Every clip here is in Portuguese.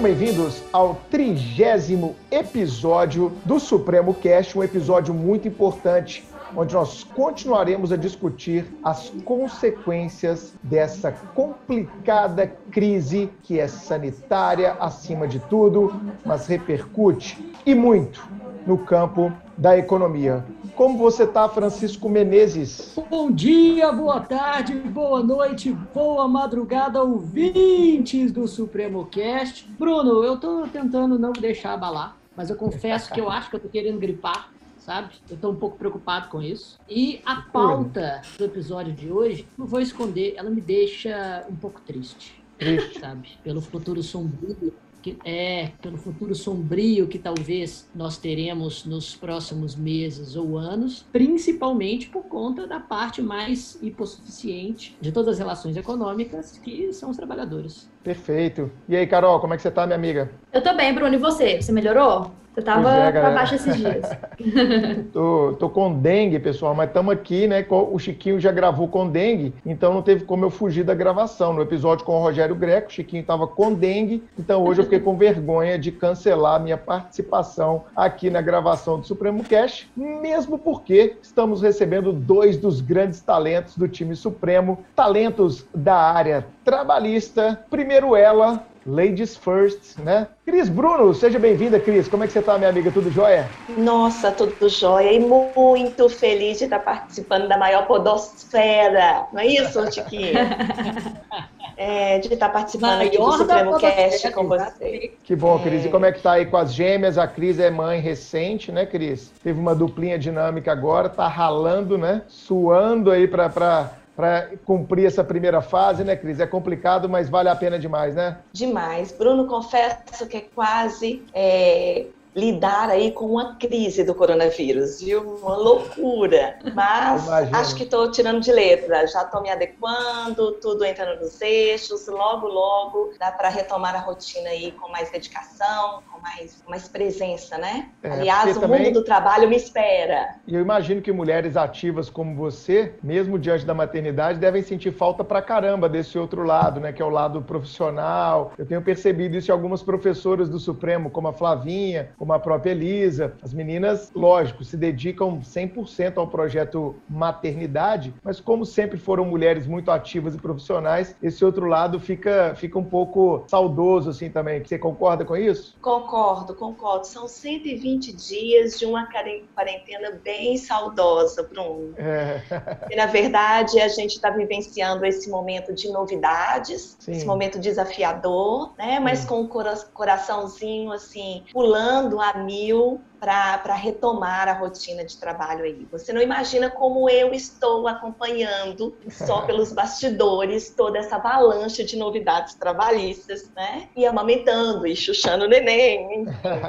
Sejam bem-vindos ao trigésimo episódio do Supremo Cast, um episódio muito importante, onde nós continuaremos a discutir as consequências dessa complicada crise que é sanitária acima de tudo, mas repercute e muito no campo da economia. Como você está, Francisco Menezes? Bom dia, boa tarde, boa noite, boa madrugada, ouvintes do Supremo Cast. Bruno, eu estou tentando não me deixar abalar, mas eu confesso que eu acho que eu estou querendo gripar, sabe? Eu estou um pouco preocupado com isso. E a pauta do episódio de hoje, não vou esconder, ela me deixa um pouco triste. Triste. Sabe? Pelo futuro sombrio que é pelo futuro sombrio que talvez nós teremos nos próximos meses ou anos, principalmente por conta da parte mais hipossuficiente de todas as relações econômicas, que são os trabalhadores. Perfeito. E aí, Carol, como é que você tá, minha amiga? Eu tô bem, Bruno. E você? Você melhorou? Você tava é, pra baixo esses dias. tô, tô com dengue, pessoal, mas estamos aqui, né? O Chiquinho já gravou com dengue, então não teve como eu fugir da gravação. No episódio com o Rogério Greco, o Chiquinho tava com dengue, então hoje eu fiquei com vergonha de cancelar minha participação aqui na gravação do Supremo Cash, mesmo porque estamos recebendo dois dos grandes talentos do time Supremo, talentos da área trabalhista. Primeiro ela, Ladies First, né? Cris Bruno, seja bem-vinda, Cris. Como é que você está, minha amiga? Tudo jóia? Nossa, tudo jóia. E muito feliz de estar participando da maior podosfera. Não é isso, Tiquinho? é, de estar participando aqui do Supremo Cast com você. Que bom, Cris. E como é que tá aí com as gêmeas? A Cris é mãe recente, né, Cris? Teve uma duplinha dinâmica agora, tá ralando, né? Suando aí para para cumprir essa primeira fase, né, Cris? É complicado, mas vale a pena demais, né? Demais. Bruno, confesso que é quase é, lidar aí com uma crise do coronavírus, viu? Uma loucura. Mas acho que estou tirando de letra, já estou me adequando, tudo entrando nos eixos, logo, logo dá para retomar a rotina aí com mais dedicação, com mais, mais presença, né? É, Aliás, o também... mundo do trabalho me espera. E eu imagino que mulheres ativas como você, mesmo diante da maternidade, devem sentir falta pra caramba desse outro lado, né? Que é o lado profissional. Eu tenho percebido isso em algumas professoras do Supremo, como a Flavinha, como a própria Elisa. As meninas, lógico, se dedicam 100% ao projeto maternidade, mas como sempre foram mulheres muito ativas e profissionais, esse outro lado fica, fica um pouco saudoso assim também. Você concorda com isso? Concordo, concordo. São 120 dias de uma quarentena bem saudosa, Bruno. É. E, na verdade, a gente está vivenciando esse momento de novidades, Sim. esse momento desafiador, né? Mas Sim. com o coraçãozinho, assim, pulando a mil para retomar a rotina de trabalho aí. Você não imagina como eu estou acompanhando só pelos bastidores toda essa avalanche de novidades trabalhistas, né? E amamentando e chuchando o neném,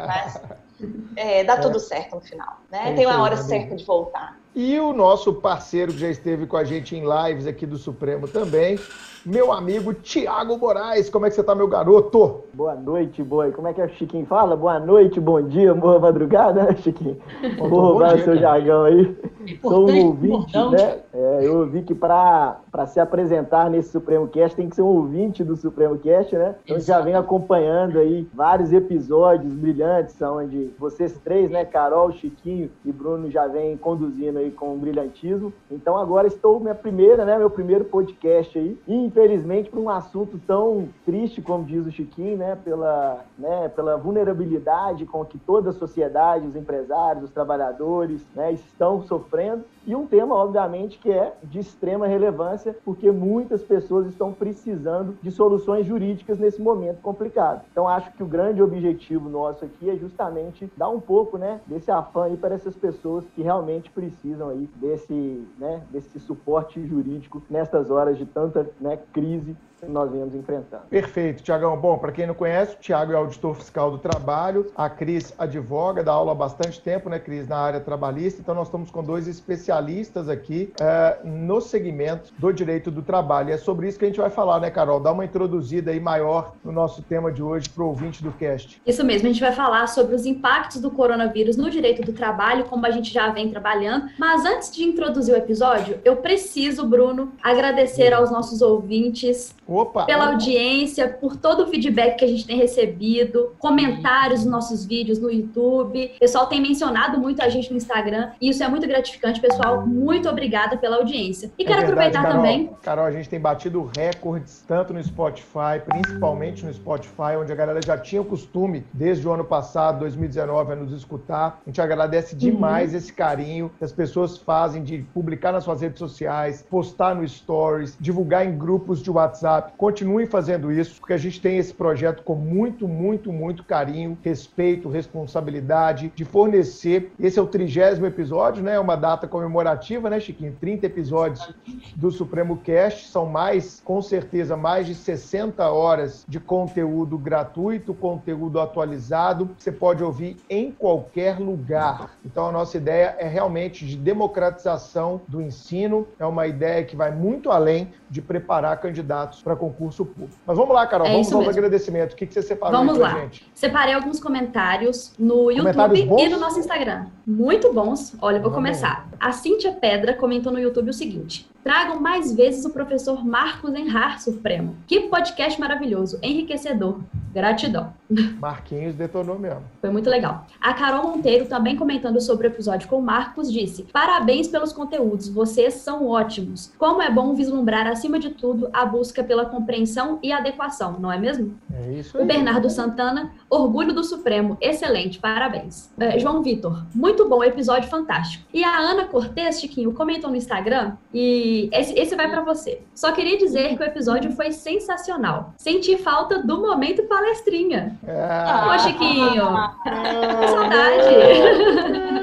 mas é, dá tudo certo no final, né? Tem uma hora certa de voltar. E o nosso parceiro que já esteve com a gente em lives aqui do Supremo também, meu amigo Tiago Moraes. Como é que você tá, meu garoto? Boa noite, boi. Como é que é o Chiquinho fala? Boa noite, bom dia, boa madrugada, né, Chiquinho? Vou roubar o seu jargão aí. Sou um ouvinte, né? É, eu ouvi que para se apresentar nesse Supremo Cast tem que ser um ouvinte do Supremo Cast, né? Então já vem acompanhando aí vários episódios brilhantes, onde vocês três, né, Carol, Chiquinho e Bruno já vem conduzindo aí com brilhantismo. Então agora estou minha primeira, né, meu primeiro podcast aí. E infelizmente, por um assunto tão triste, como diz o Chiquinho, né, pela, né, pela vulnerabilidade com que toda a sociedade, os empresários, os trabalhadores, né, estão sofrendo. E um tema, obviamente, que é de extrema relevância, porque muitas pessoas estão precisando de soluções jurídicas nesse momento complicado. Então, acho que o grande objetivo nosso aqui é justamente dar um pouco, né, desse afã para essas pessoas que realmente precisam aí desse, né, desse suporte jurídico nestas horas de tanta, né, crise nós viemos enfrentando. Perfeito, Tiagão. Bom, para quem não conhece, o Tiago é auditor fiscal do trabalho, a Cris advoga, dá aula há bastante tempo, né, Cris, na área trabalhista. Então, nós estamos com dois especialistas aqui é, no segmento do direito do trabalho. E é sobre isso que a gente vai falar, né, Carol? Dá uma introduzida aí maior no nosso tema de hoje para o ouvinte do cast. Isso mesmo, a gente vai falar sobre os impactos do coronavírus no direito do trabalho, como a gente já vem trabalhando. Mas antes de introduzir o episódio, eu preciso, Bruno, agradecer aos nossos ouvintes Opa, pela opa. audiência, por todo o feedback que a gente tem recebido, comentários nos nossos vídeos no YouTube. O pessoal tem mencionado muito a gente no Instagram e isso é muito gratificante, pessoal. Muito obrigada pela audiência. E é quero verdade, aproveitar Carol, também. Carol, a gente tem batido recordes tanto no Spotify, principalmente no Spotify, onde a galera já tinha o costume, desde o ano passado, 2019, a nos escutar. A gente agradece demais uhum. esse carinho que as pessoas fazem de publicar nas suas redes sociais, postar no Stories, divulgar em grupos de WhatsApp. Continuem fazendo isso, porque a gente tem esse projeto com muito, muito, muito carinho, respeito, responsabilidade de fornecer. Esse é o trigésimo episódio, né? É uma data comemorativa, né, Chiquinho? 30 episódios do Supremo Cast. São mais, com certeza, mais de 60 horas de conteúdo gratuito, conteúdo atualizado. Você pode ouvir em qualquer lugar. Então, a nossa ideia é realmente de democratização do ensino. É uma ideia que vai muito além de preparar candidatos para concurso público. Mas vamos lá, Carol, é vamos aos agradecimentos. O que, que você separou vamos lá. gente? Separei alguns comentários no YouTube e no nosso Instagram. Muito bons. Olha, eu vou vamos começar. A Cíntia Pedra comentou no YouTube o seguinte: Tragam mais vezes o professor Marcos Enrar Supremo. Que podcast maravilhoso, enriquecedor. Gratidão. Marquinhos detonou mesmo. Foi muito legal. A Carol Monteiro, também comentando sobre o episódio com o Marcos, disse: Parabéns pelos conteúdos, vocês são ótimos. Como é bom vislumbrar, acima de tudo, a busca pela compreensão e adequação, não é mesmo? É isso aí. O Bernardo Santana, orgulho do Supremo, excelente, parabéns. É, João Vitor, muito bom, episódio fantástico. E a Ana Cortez, Chiquinho, comentou no Instagram e esse, esse vai para você. Só queria dizer que o episódio foi sensacional. Senti falta do momento palestrinha. Ah, Pô, Chiquinho. Ah, saudade.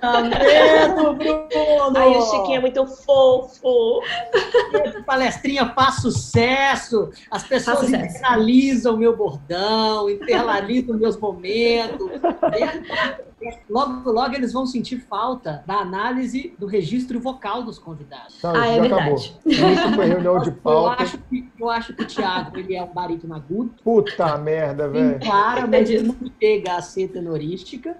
Tá vendo, Bruno? Ai, o Chiquinho é muito fofo. Palestrinha faz sucesso. As pessoas internalizam o meu bordão, internalizam meus momentos. Logo, logo eles vão sentir falta da análise do registro vocal dos convidados. Não, ah, é verdade. Isso foi reunião de pauta. Eu acho que, eu acho que o Thiago ele é um barítono agudo. Puta merda, velho. Claramente ele não chega a ser tenorística.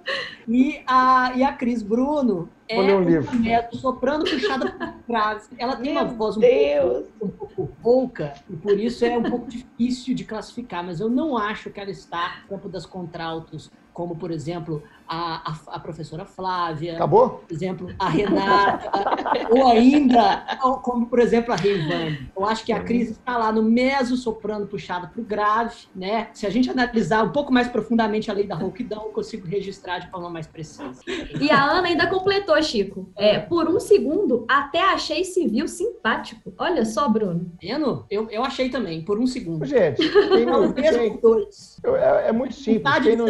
E a, e a Cris Bruno é um livro. Neto, soprando puxada por trás. Ela tem Meu uma voz um pouco, um pouco rouca e por isso é um pouco difícil de classificar, mas eu não acho que ela está no campo das contraltos como, por exemplo, a, a, a, professora Flávia. Acabou? Por exemplo, a Renata. ou ainda, como, por exemplo, a Reivane. Eu acho que a crise está lá no meso soprando puxada para o grave. Né? Se a gente analisar um pouco mais profundamente a lei da rouquidão, eu consigo registrar de forma mais precisa. E a Ana ainda completou, Chico. É, por um segundo, até achei civil simpático. Olha só, Bruno. Vendo? Eu, eu achei também, por um segundo. Gente, não, quem, dois. É, é muito simples. Quem não,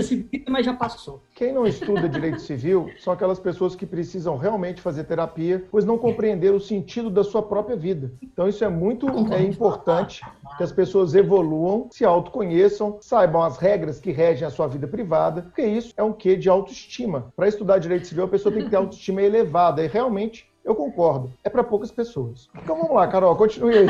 mas já passou. Quem não estuda direito civil são aquelas pessoas que precisam realmente fazer terapia, pois não compreenderam o sentido da sua própria vida. Então isso é muito é importante que as pessoas evoluam, se autoconheçam, saibam as regras que regem a sua vida privada, porque isso é um quê de autoestima. Para estudar direito civil, a pessoa tem que ter autoestima elevada e realmente eu concordo. É para poucas pessoas. Então vamos lá, Carol, continue aí.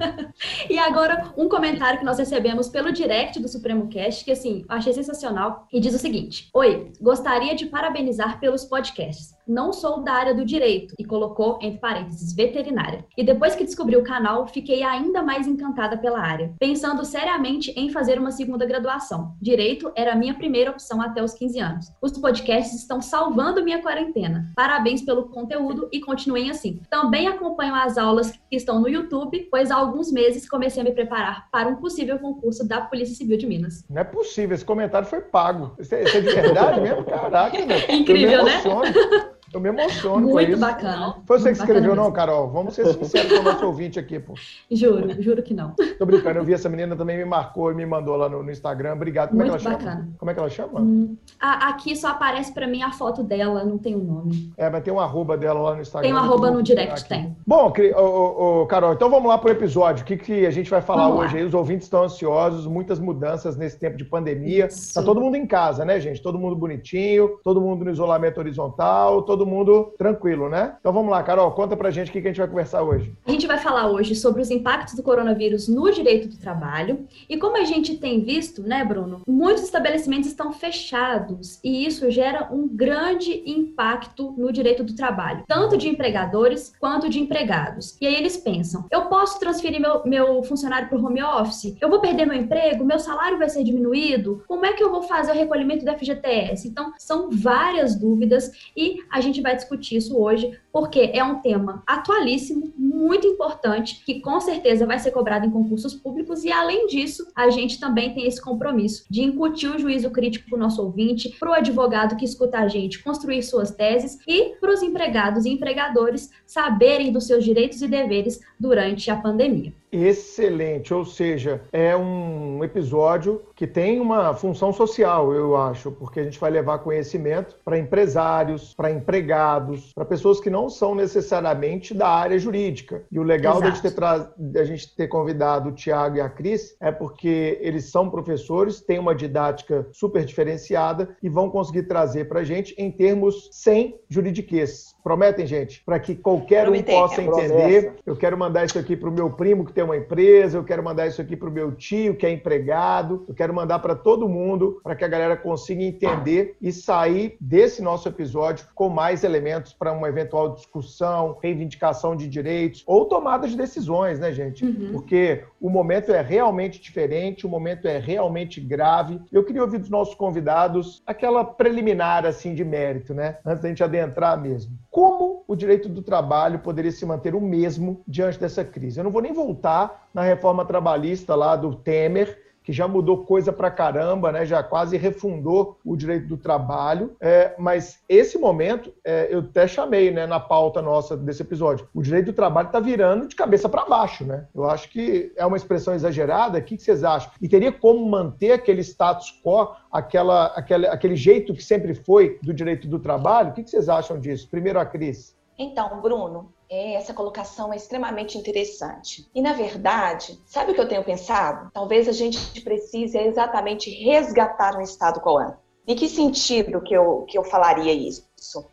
e agora, um comentário que nós recebemos pelo direct do Supremo Cast, que assim, achei sensacional, e diz o seguinte: Oi, gostaria de parabenizar pelos podcasts não sou da área do direito, e colocou entre parênteses veterinária. E depois que descobri o canal, fiquei ainda mais encantada pela área, pensando seriamente em fazer uma segunda graduação. Direito era a minha primeira opção até os 15 anos. Os podcasts estão salvando minha quarentena. Parabéns pelo conteúdo e continuem assim. Também acompanho as aulas que estão no YouTube, pois há alguns meses comecei a me preparar para um possível concurso da Polícia Civil de Minas. Não é possível, esse comentário foi pago. Isso é, isso é de verdade mesmo? Caraca, meu. Incrível, né? Eu me emociono Muito com isso. Muito bacana. Foi você que escreveu, não, Carol? Vamos ser sinceros com o nosso ouvinte aqui, pô. Juro, juro que não. Tô brincando, eu vi essa menina também me marcou e me mandou lá no, no Instagram. Obrigado. Como Muito é que ela bacana. chama? Como é que ela chama? Hum, a, aqui só aparece pra mim a foto dela, não tem o um nome. É, mas tem um arroba dela lá no Instagram. Tem um arroba no direct, aqui. tem. Bom, Carol, então vamos lá pro episódio. O que, que a gente vai falar vamos hoje lá. aí? Os ouvintes estão ansiosos, muitas mudanças nesse tempo de pandemia. Isso. Tá todo mundo em casa, né, gente? Todo mundo bonitinho, todo mundo no isolamento horizontal, todo todo mundo tranquilo, né? Então vamos lá, Carol, conta pra gente o que a gente vai conversar hoje. A gente vai falar hoje sobre os impactos do coronavírus no direito do trabalho e como a gente tem visto, né, Bruno, muitos estabelecimentos estão fechados e isso gera um grande impacto no direito do trabalho, tanto de empregadores quanto de empregados. E aí eles pensam: eu posso transferir meu, meu funcionário para o home office? Eu vou perder meu emprego? Meu salário vai ser diminuído? Como é que eu vou fazer o recolhimento do FGTS? Então, são várias dúvidas e a gente vai discutir isso hoje porque é um tema atualíssimo, muito importante, que com certeza vai ser cobrado em concursos públicos e, além disso, a gente também tem esse compromisso de incutir o juízo crítico para o nosso ouvinte, para o advogado que escuta a gente construir suas teses e para os empregados e empregadores saberem dos seus direitos e deveres durante a pandemia. Excelente, ou seja, é um episódio que tem uma função social, eu acho, porque a gente vai levar conhecimento para empresários, para empregados, para pessoas que não são necessariamente da área jurídica. E o legal da gente, tra... gente ter convidado o Tiago e a Cris é porque eles são professores, têm uma didática super diferenciada e vão conseguir trazer para a gente em termos sem juridiquês. Prometem, gente? Para que qualquer Prometei, um possa entender. Promessa. Eu quero mandar isso aqui para o meu primo que tem uma empresa, eu quero mandar isso aqui para o meu tio que é empregado, eu quero mandar para todo mundo para que a galera consiga entender e sair desse nosso episódio com mais elementos para uma eventual discussão, reivindicação de direitos ou tomada de decisões, né, gente? Uhum. Porque o momento é realmente diferente, o momento é realmente grave. Eu queria ouvir dos nossos convidados aquela preliminar assim de mérito, né? Antes da gente adentrar mesmo como o direito do trabalho poderia se manter o mesmo diante dessa crise. Eu não vou nem voltar na reforma trabalhista lá do Temer, que já mudou coisa pra caramba, né? já quase refundou o direito do trabalho. É, mas esse momento, é, eu até chamei né, na pauta nossa desse episódio, o direito do trabalho está virando de cabeça para baixo. Né? Eu acho que é uma expressão exagerada. O que, vocês acham? E teria como manter aquele status quo, aquela, aquele, aquele jeito que sempre foi do direito do trabalho? O que vocês acham disso? Primeiro a Cris. Então, Bruno, é, essa colocação é extremamente interessante. E, na verdade, sabe o que eu tenho pensado? Talvez a gente precise exatamente resgatar um estado qual é. Em que sentido que eu, que eu falaria isso?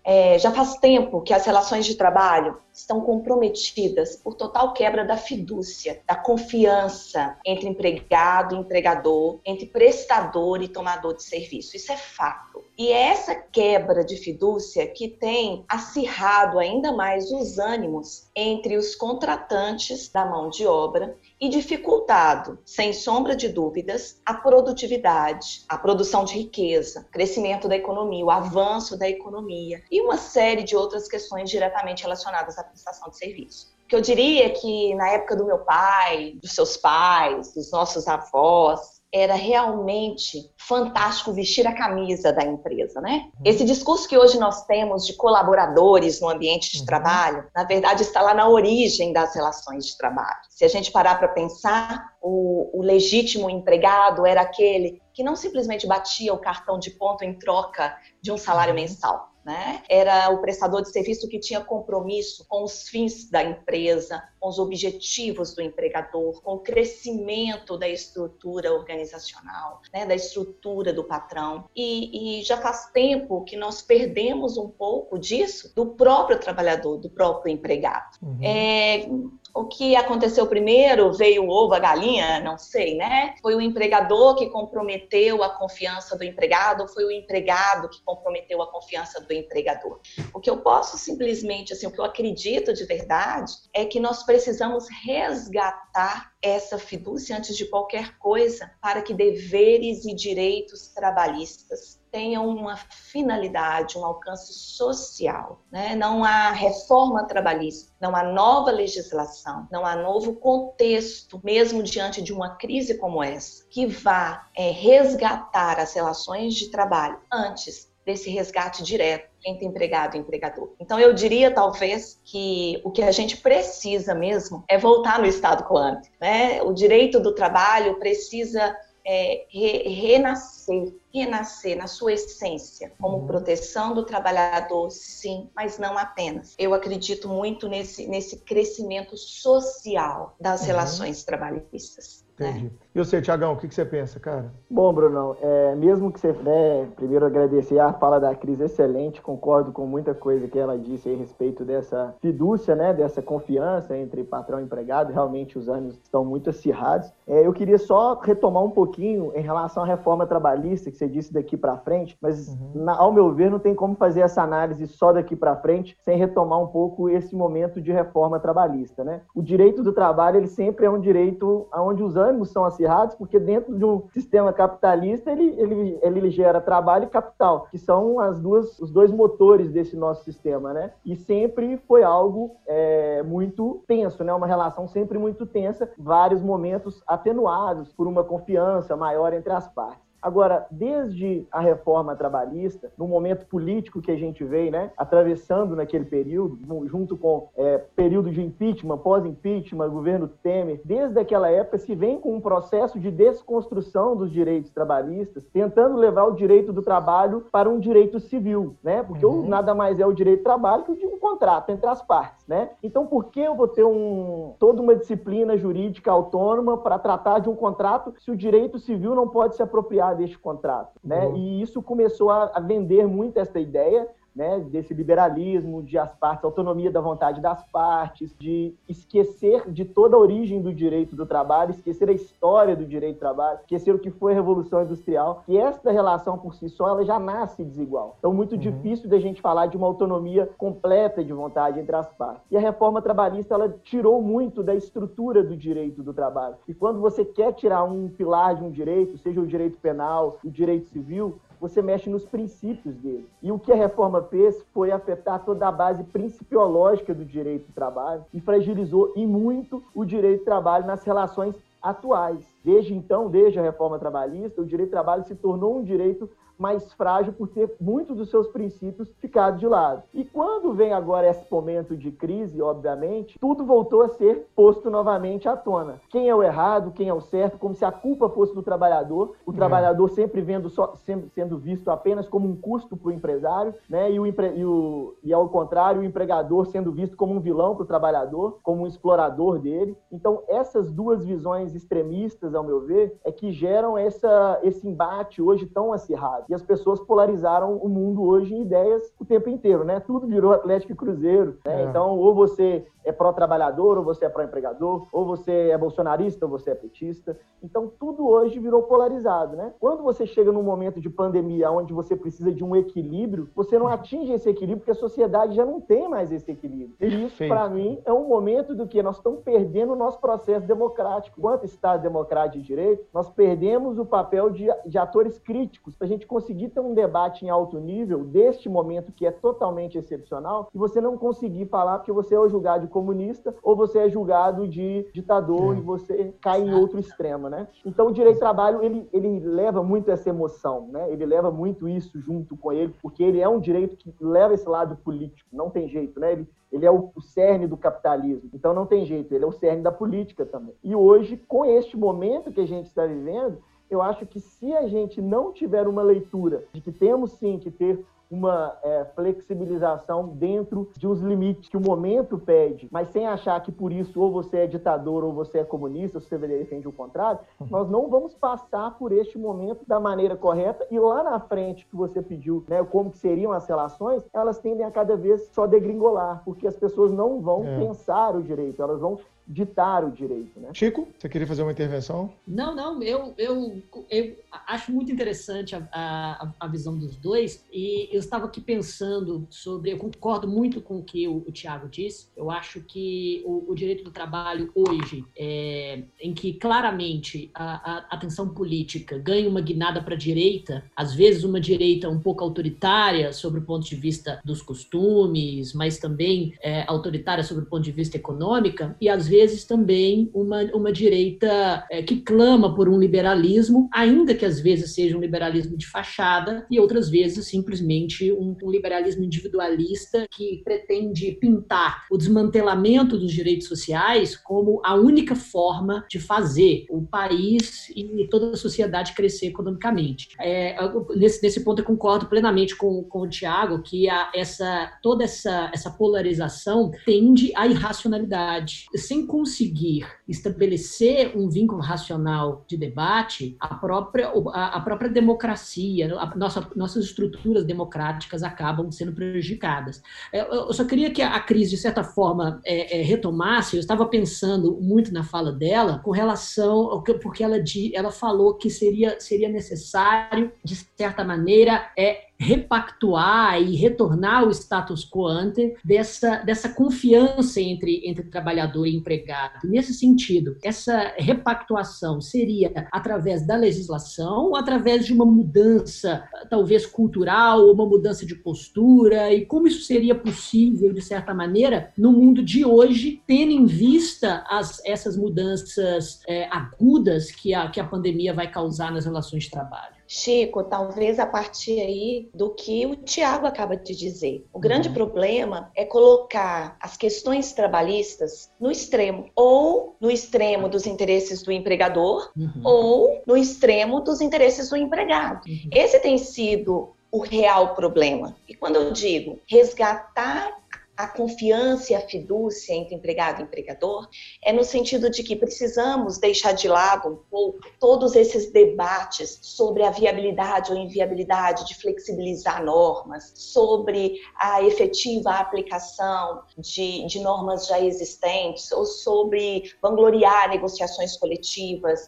É, já faz tempo que as relações de trabalho estão comprometidas por total quebra da fidúcia, da confiança entre empregado e empregador, entre prestador e tomador de serviço. Isso é fato. E é essa quebra de fidúcia que tem acirrado ainda mais os ânimos entre os contratantes da mão de obra e dificultado, sem sombra de dúvidas, a produtividade, a produção de riqueza, crescimento da economia, o avanço da economia e uma série de outras questões diretamente relacionadas à prestação de serviço que eu diria que na época do meu pai, dos seus pais, dos nossos avós, era realmente fantástico vestir a camisa da empresa, né? Uhum. Esse discurso que hoje nós temos de colaboradores no ambiente de uhum. trabalho, na verdade está lá na origem das relações de trabalho. Se a gente parar para pensar, o, o legítimo empregado era aquele que não simplesmente batia o cartão de ponto em troca de um salário uhum. mensal, né? Era o prestador de serviço que tinha compromisso com os fins da empresa, com os objetivos do empregador, com o crescimento da estrutura organizacional, né? da estrutura do patrão. E, e já faz tempo que nós perdemos um pouco disso do próprio trabalhador, do próprio empregado. Uhum. É, o que aconteceu primeiro, veio o ovo, a galinha, não sei, né? Foi o empregador que comprometeu a confiança do empregado, foi o empregado que comprometeu a confiança do empregador. O que eu posso simplesmente, assim, o que eu acredito de verdade é que nós precisamos resgatar essa fidúcia antes de qualquer coisa para que deveres e direitos trabalhistas tenham uma finalidade, um alcance social. Né? Não há reforma trabalhista, não há nova legislação, não há novo contexto, mesmo diante de uma crise como essa, que vá é, resgatar as relações de trabalho antes desse resgate direto entre empregado e empregador. Então, eu diria, talvez, que o que a gente precisa mesmo é voltar no estado quo Né? O direito do trabalho precisa é, re, renascer, renascer na sua essência, como uhum. proteção do trabalhador, sim, mas não apenas. Eu acredito muito nesse, nesse crescimento social das uhum. relações trabalhistas. Entendi. É. E você, Tiagão, o que, que, você pensa, cara? Bom, Brunão, é, mesmo que você, né, primeiro agradecer a fala da Cris, excelente, concordo com muita coisa que ela disse a respeito dessa fidúcia, né, dessa confiança entre patrão e empregado, realmente os anos estão muito acirrados. É, eu queria só retomar um pouquinho em relação à reforma trabalhista, que você disse daqui para frente, mas uhum. na, ao meu ver não tem como fazer essa análise só daqui para frente sem retomar um pouco esse momento de reforma trabalhista, né? O direito do trabalho, ele sempre é um direito onde os ânimos são acirrados acirrados, porque dentro de um sistema capitalista ele, ele, ele gera trabalho e capital, que são as duas, os dois motores desse nosso sistema, né? E sempre foi algo é, muito tenso, né? Uma relação sempre muito tensa, vários momentos atenuados por uma confiança maior entre as partes. Agora, desde a reforma trabalhista, no momento político que a gente veio, né, atravessando naquele período, junto com é, período de impeachment, pós-impeachment, governo Temer, desde aquela época se vem com um processo de desconstrução dos direitos trabalhistas, tentando levar o direito do trabalho para um direito civil, né? Porque uhum. nada mais é o direito do trabalho que um contrato entre as partes, né? Então, por que eu vou ter um, toda uma disciplina jurídica autônoma para tratar de um contrato se o direito civil não pode se apropriar deste contrato, né? Uhum. E isso começou a, a vender muito essa ideia né, desse liberalismo, de as partes, autonomia da vontade das partes, de esquecer de toda a origem do direito do trabalho, esquecer a história do direito do trabalho, esquecer o que foi a Revolução Industrial, que esta relação por si só ela já nasce desigual. Então, muito uhum. difícil da gente falar de uma autonomia completa de vontade entre as partes. E a reforma trabalhista ela tirou muito da estrutura do direito do trabalho. E quando você quer tirar um pilar de um direito, seja o direito penal, o direito civil, você mexe nos princípios dele. E o que a reforma fez foi afetar toda a base principiológica do direito do trabalho e fragilizou e muito o direito do trabalho nas relações atuais. Desde então, desde a reforma trabalhista, o direito do trabalho se tornou um direito mais frágil por ter muitos dos seus princípios ficado de lado. E quando vem agora esse momento de crise, obviamente, tudo voltou a ser posto novamente à tona. Quem é o errado, quem é o certo, como se a culpa fosse do trabalhador, o é. trabalhador sempre vendo só, sempre sendo visto apenas como um custo para o empresário, né? E, o, e, o, e ao contrário, o empregador sendo visto como um vilão para o trabalhador, como um explorador dele. Então, essas duas visões extremistas, ao meu ver, é que geram essa, esse embate hoje tão acirrado. E as pessoas polarizaram o mundo hoje em ideias o tempo inteiro, né? Tudo virou Atlético e Cruzeiro, né? É. Então, ou você é pró-trabalhador, ou você é pró-empregador, ou você é bolsonarista, ou você é petista. Então, tudo hoje virou polarizado, né? Quando você chega num momento de pandemia onde você precisa de um equilíbrio, você não atinge esse equilíbrio porque a sociedade já não tem mais esse equilíbrio. E isso, para mim, é um momento do que nós estamos perdendo o nosso processo democrático. Enquanto Estado democrático de direito, nós perdemos o papel de, de atores críticos para a gente conseguir ter um debate em alto nível deste momento que é totalmente excepcional e você não conseguir falar porque você é julgado de comunista ou você é julgado de ditador é. e você cai em outro extremo, né? Então o direito do trabalho ele, ele leva muito essa emoção, né? Ele leva muito isso junto com ele porque ele é um direito que leva esse lado político, não tem jeito, né? Ele, ele é o, o cerne do capitalismo, então não tem jeito, ele é o cerne da política também. E hoje, com este momento que a gente está vivendo, eu acho que se a gente não tiver uma leitura de que temos sim que ter uma é, flexibilização dentro de uns limites que o momento pede, mas sem achar que por isso ou você é ditador ou você é comunista, ou você defende o contrário, uhum. nós não vamos passar por este momento da maneira correta e lá na frente que você pediu, né, como que seriam as relações, elas tendem a cada vez só degringolar, porque as pessoas não vão é. pensar o direito, elas vão ditar o direito. Né? Chico, você queria fazer uma intervenção? Não, não, eu, eu, eu acho muito interessante a, a, a visão dos dois e eu estava aqui pensando sobre, eu concordo muito com o que o, o Tiago disse, eu acho que o, o direito do trabalho hoje, é, em que claramente a, a atenção política ganha uma guinada para a direita, às vezes uma direita um pouco autoritária sobre o ponto de vista dos costumes, mas também é, autoritária sobre o ponto de vista econômico, e às vezes também uma, uma direita é, que clama por um liberalismo, ainda que às vezes seja um liberalismo de fachada, e outras vezes simplesmente um, um liberalismo individualista que pretende pintar o desmantelamento dos direitos sociais como a única forma de fazer o país e toda a sociedade crescer economicamente. É, nesse, nesse ponto eu concordo plenamente com, com o Tiago que a, essa, toda essa, essa polarização tende à irracionalidade. Sem conseguir estabelecer um vínculo racional de debate, a própria, a, própria democracia, a nossa, nossas estruturas democráticas acabam sendo prejudicadas. É, eu só queria que a crise, de certa forma, é, é, retomasse. Eu estava pensando muito na fala dela com relação, porque ela, ela falou que seria, seria necessário, de certa maneira, é repactuar e retornar ao status quo ante dessa, dessa confiança entre, entre trabalhador e empregado. Nesse sentido, essa repactuação seria através da legislação ou através de uma mudança, talvez cultural, ou uma mudança de postura, e como isso seria possível, de certa maneira, no mundo de hoje, tendo em vista as, essas mudanças é, agudas que a, que a pandemia vai causar nas relações de trabalho? Chico, talvez a partir aí do que o Tiago acaba de dizer. O grande uhum. problema é colocar as questões trabalhistas no extremo, ou no extremo dos interesses do empregador, uhum. ou no extremo dos interesses do empregado. Uhum. Esse tem sido o real problema. E quando eu digo resgatar a confiança e a fidúcia entre empregado e empregador é no sentido de que precisamos deixar de lado um pouco todos esses debates sobre a viabilidade ou inviabilidade de flexibilizar normas, sobre a efetiva aplicação de, de normas já existentes ou sobre vangloriar negociações coletivas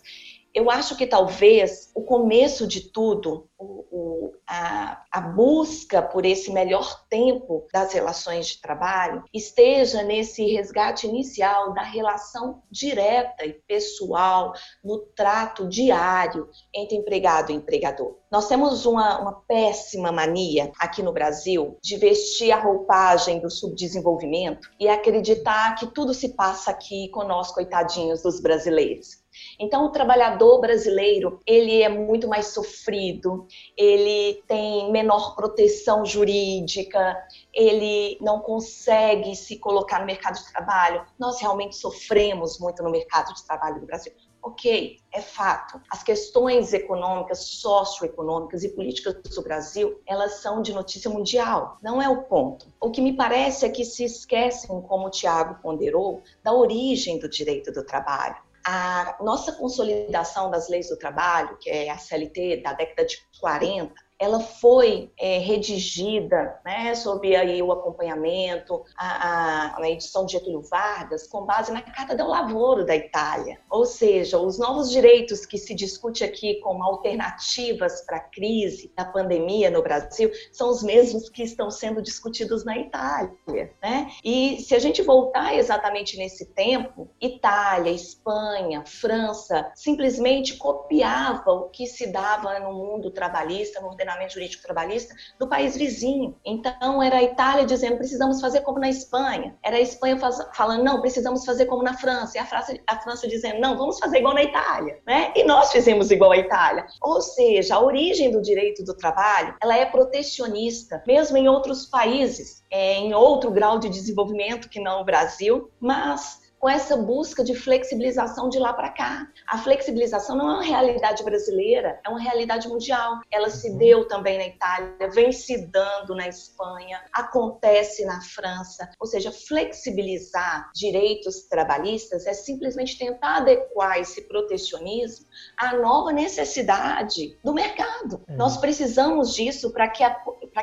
eu acho que talvez o começo de tudo, o, o, a, a, busca por esse melhor tempo das relações de trabalho, esteja nesse resgate inicial da relação direta e pessoal, no trato diário entre empregado e empregador. Nós temos uma, uma péssima mania aqui no Brasil de vestir a roupagem do subdesenvolvimento e acreditar que tudo se passa aqui com nós, coitadinhos dos brasileiros. Então, o trabalhador brasileiro, ele é muito mais sofrido, ele tem menor proteção jurídica, ele não consegue se colocar no mercado de trabalho. Nós realmente sofremos muito no mercado de trabalho do Brasil. Ok, é fato. As questões econômicas, socioeconômicas e políticas do Brasil, elas são de notícia mundial. Não é o ponto. O que me parece é que se esquecem, como o Tiago ponderou, da origem do direito do trabalho a nossa consolidação das leis do trabalho, que é a CLT da década de 40, ela foi é, redigida, né, sob aí o acompanhamento, a, a, a, edição de Getúlio Vargas, com base na Carta do Lavoro da Itália. Ou seja, os novos direitos que se discute aqui como alternativas para a crise da pandemia no Brasil são os mesmos que estão sendo discutidos na Itália. Né? E se a gente voltar exatamente nesse tempo, Itália, Espanha, França simplesmente copiavam o que se dava no mundo trabalhista, no ordenamento jurídico trabalhista do país vizinho. Então, era a Itália dizendo precisamos fazer como na Espanha, era a Espanha faz, falando não, precisamos fazer como na França, e a França, a França dizendo não, vamos fazer igual na Itália, né? E nós fizemos igual à Itália. Ou seja, a origem do direito do trabalho, ela é protecionista, mesmo em outros países, é, em outro grau de desenvolvimento que não o Brasil, mas com essa busca de flexibilização de lá para cá. A flexibilização não é uma realidade brasileira, é uma realidade mundial. Ela se uhum. deu também na Itália, vem se dando na Espanha, acontece na França. Ou seja, flexibilizar direitos trabalhistas é simplesmente tentar adequar esse protecionismo à nova necessidade do mercado. É. Nós precisamos disso para que,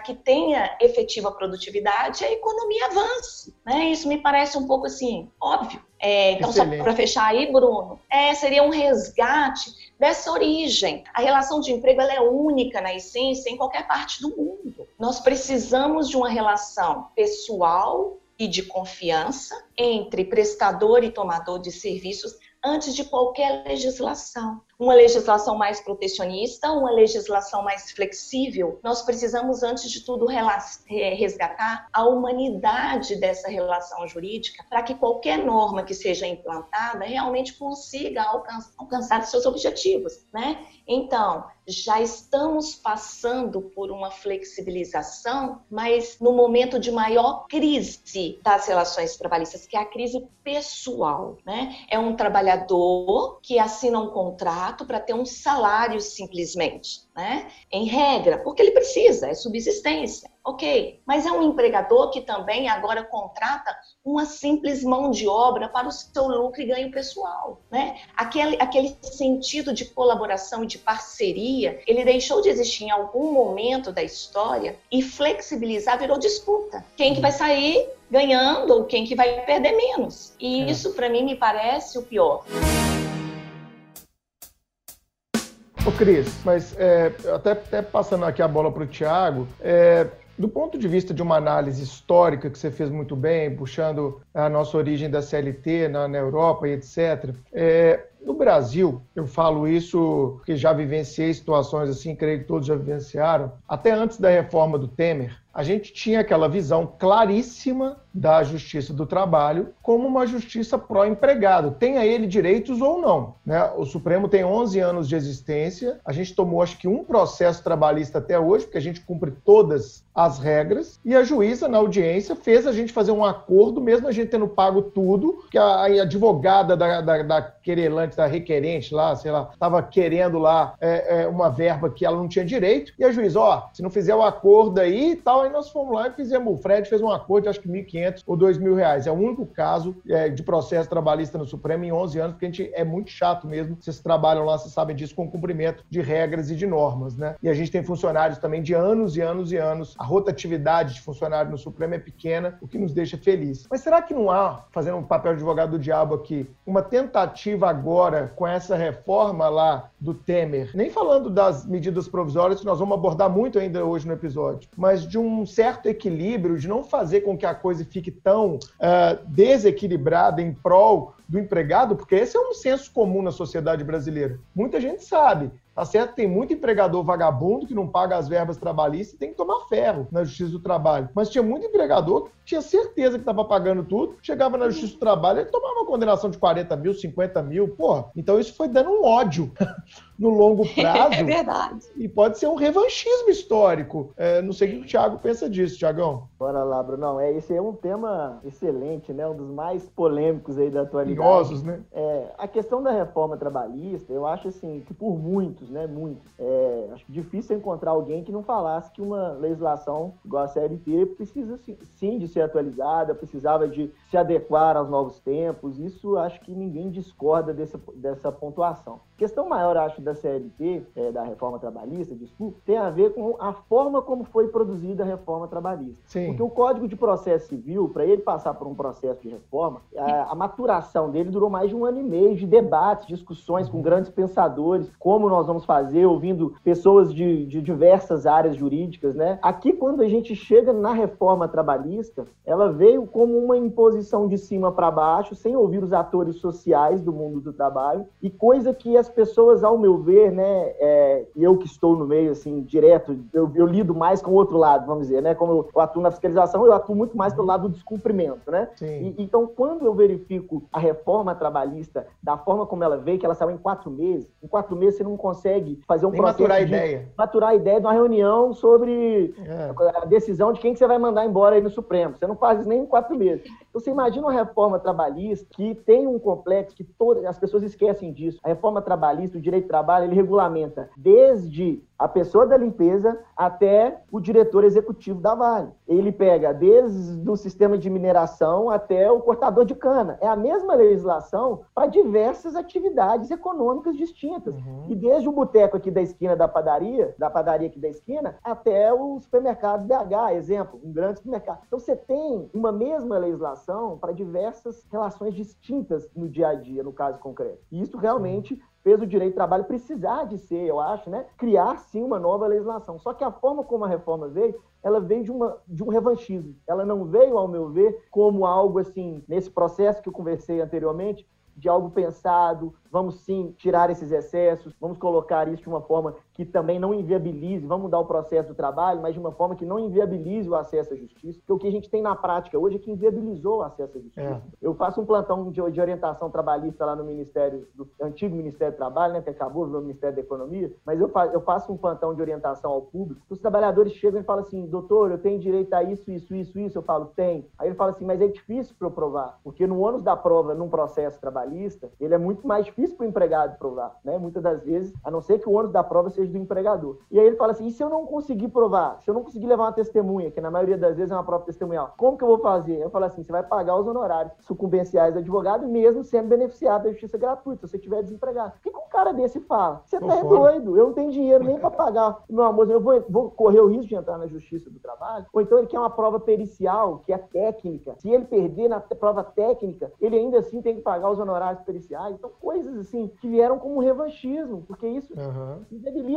que tenha efetiva produtividade e a economia avance. Né? Isso me parece um pouco assim, óbvio. É, então, Excelente. só para fechar aí, Bruno, é, seria um resgate dessa origem. A relação de emprego ela é única na essência em qualquer parte do mundo. Nós precisamos de uma relação pessoal e de confiança entre prestador e tomador de serviços antes de qualquer legislação. Uma legislação mais protecionista, uma legislação mais flexível, nós precisamos, antes de tudo, resgatar a humanidade dessa relação jurídica para que qualquer norma que seja implantada realmente consiga alcançar seus objetivos, né? Então, já estamos passando por uma flexibilização, mas no momento de maior crise das relações trabalhistas, que é a crise pessoal, né? É um trabalhador que assina um contrato para ter um salário simplesmente, né? Em regra, porque ele precisa, é subsistência. Ok, mas é um empregador que também agora contrata uma simples mão de obra para o seu lucro e ganho pessoal, né? Aquele, aquele sentido de colaboração e de parceria, ele deixou de existir em algum momento da história e flexibilizar virou disputa. Quem que vai sair ganhando ou quem que vai perder menos? E é. isso para mim me parece o pior. Ô Cris, mas é, até, até passando aqui a bola para o Tiago, é, do ponto de vista de uma análise histórica que você fez muito bem, puxando a nossa origem da CLT na, na Europa e etc., é, no Brasil, eu falo isso porque já vivenciei situações assim, creio que todos já vivenciaram, até antes da reforma do Temer, a gente tinha aquela visão claríssima da justiça do trabalho como uma justiça pró-empregado, tenha ele direitos ou não. Né? O Supremo tem 11 anos de existência, a gente tomou acho que um processo trabalhista até hoje, porque a gente cumpre todas as regras, e a juíza, na audiência, fez a gente fazer um acordo, mesmo a gente tendo pago tudo, que a, advogada da, da, da querelante, da requerente lá, sei lá, estava querendo lá é, é, uma verba que ela não tinha direito, e a juíza, ó, se não fizer o acordo aí e tal, aí nós fomos lá e fizemos, o Fred fez um acordo de acho que 1.500 ou 2.000 reais. É o único caso é, de processo trabalhista no Supremo em 11 anos, porque a gente é muito chato mesmo. Vocês trabalham lá, vocês sabem disso, com cumprimento de regras e de normas, né? E a gente tem funcionários também de anos e anos e anos. A rotatividade de funcionário no Supremo é pequena, o que nos deixa feliz. Mas será que não há, fazendo um papel de advogado do diabo aqui, uma tentativa agora com essa reforma lá do Temer, nem falando das medidas provisórias, que nós vamos abordar muito ainda hoje no episódio, mas de um certo equilíbrio, de não fazer com que a coisa fique tão uh, desequilibrada em prol do empregado, porque esse é um senso comum na sociedade brasileira. Muita gente sabe Tá certo? Tem muito empregador vagabundo que não paga as verbas trabalhistas e tem que tomar ferro na Justiça do Trabalho. Mas tinha muito empregador que tinha certeza que estava pagando tudo, chegava na Justiça do Trabalho e tomava uma condenação de 40 mil, 50 mil. Porra, então isso foi dando um ódio no longo prazo. é verdade. E pode ser um revanchismo histórico. É, não sei o que o Thiago pensa disso, Tiagão. Bora lá, Bruno. É, esse é um tema excelente, né? Um dos mais polêmicos aí da atualidade. Curiosos, né? É, a questão da reforma trabalhista, eu acho assim, que por muitos, né? Muitos. É, acho difícil encontrar alguém que não falasse que uma legislação igual a CLT precisa sim de ser atualizada, precisava de se adequar aos novos tempos. Isso acho que ninguém discorda dessa, dessa pontuação. A questão maior, acho, da CLT, é, da reforma trabalhista, desculpa, tem a ver com a forma como foi produzida a reforma trabalhista. Sim. Porque o Código de Processo Civil, para ele passar por um processo de reforma, a, a, maturação dele durou mais de um ano e meio de debates, discussões com grandes pensadores, como nós vamos fazer, ouvindo pessoas de, de diversas áreas jurídicas, né? Aqui, quando a gente chega na reforma trabalhista, ela veio como uma imposição de cima para baixo, sem ouvir os atores sociais do mundo do trabalho, e coisa que as pessoas, ao meu ver, né, é, eu que estou no meio, assim, direto, eu, eu, lido mais com o outro lado, vamos dizer, né? Como eu atuo na fiscalização, eu atuo muito mais pelo lado do descumprimento, né? E, então, quando eu verifico a reforma trabalhista da forma como ela veio, que ela saiu em quatro meses, em quatro meses você não consegue fazer um Nem processo maturar a ideia. maturar a ideia de uma reunião sobre é. a decisão de quem que você vai mandar embora aí no Supremo. Você não faz isso nem em quatro meses. Então, você imagina uma reforma trabalhista que tem um complexo que todas as pessoas esquecem disso. A reforma trabalhista, o direito de trabalho, ele regulamenta desde a pessoa da limpeza até o diretor executivo da Vale. Ele pega desde o sistema de mineração até o cortador de cana. É a mesma legislação para diversas atividades econômicas distintas. Uhum. E desde o boteco aqui da esquina da padaria, da padaria aqui da esquina, até o supermercado BH, exemplo, um grande supermercado. Então você tem uma mesma legislação para diversas relações distintas no dia a dia, no caso concreto. E isso realmente fez o direito do trabalho precisar de ser, eu acho, né, criar sim uma nova legislação. Só que a forma como a reforma veio, ela veio de, uma, de um revanchismo. Ela não veio, ao meu ver, como algo assim, nesse processo que eu conversei anteriormente, de algo pensado, vamos sim tirar esses excessos, vamos colocar isso de uma forma que também não inviabilize, vamos mudar o processo do trabalho, mas de uma forma que não inviabilize o acesso à justiça, porque o que a gente tem na prática hoje é que inviabilizou o acesso à justiça. É. Eu faço um plantão de, de, orientação trabalhista lá no Ministério, do antigo Ministério do Trabalho, né, que acabou no Ministério da Economia, mas eu, fa, eu faço um plantão de orientação ao público, os trabalhadores chegam e falam assim, doutor, eu tenho direito a isso, isso, isso, isso, eu falo, tem. Aí ele fala assim, mas é difícil para eu provar, porque no ônus da prova, num processo trabalhista, ele é muito mais difícil para o empregado provar, né, muitas das vezes, a não ser que o ônus da prova seja do empregador. E aí ele fala assim, e se eu não conseguir provar, se eu não conseguir levar uma testemunha, que na maioria das vezes é uma prova testemunhal, como que eu vou fazer? Eu falo assim, você vai pagar os honorários sucumbenciais do advogado, mesmo sendo beneficiado da justiça gratuita, se você estiver desempregado. O que, que um cara desse fala? Você tá doido, eu não tenho dinheiro nem para pagar. Meu amor, eu vou, vou correr o risco de entrar na justiça do trabalho? Ou então ele quer uma prova pericial, que é técnica. Se ele perder na prova técnica, ele ainda assim tem que pagar os honorários periciais. Então, coisas assim que vieram como revanchismo, porque isso uhum.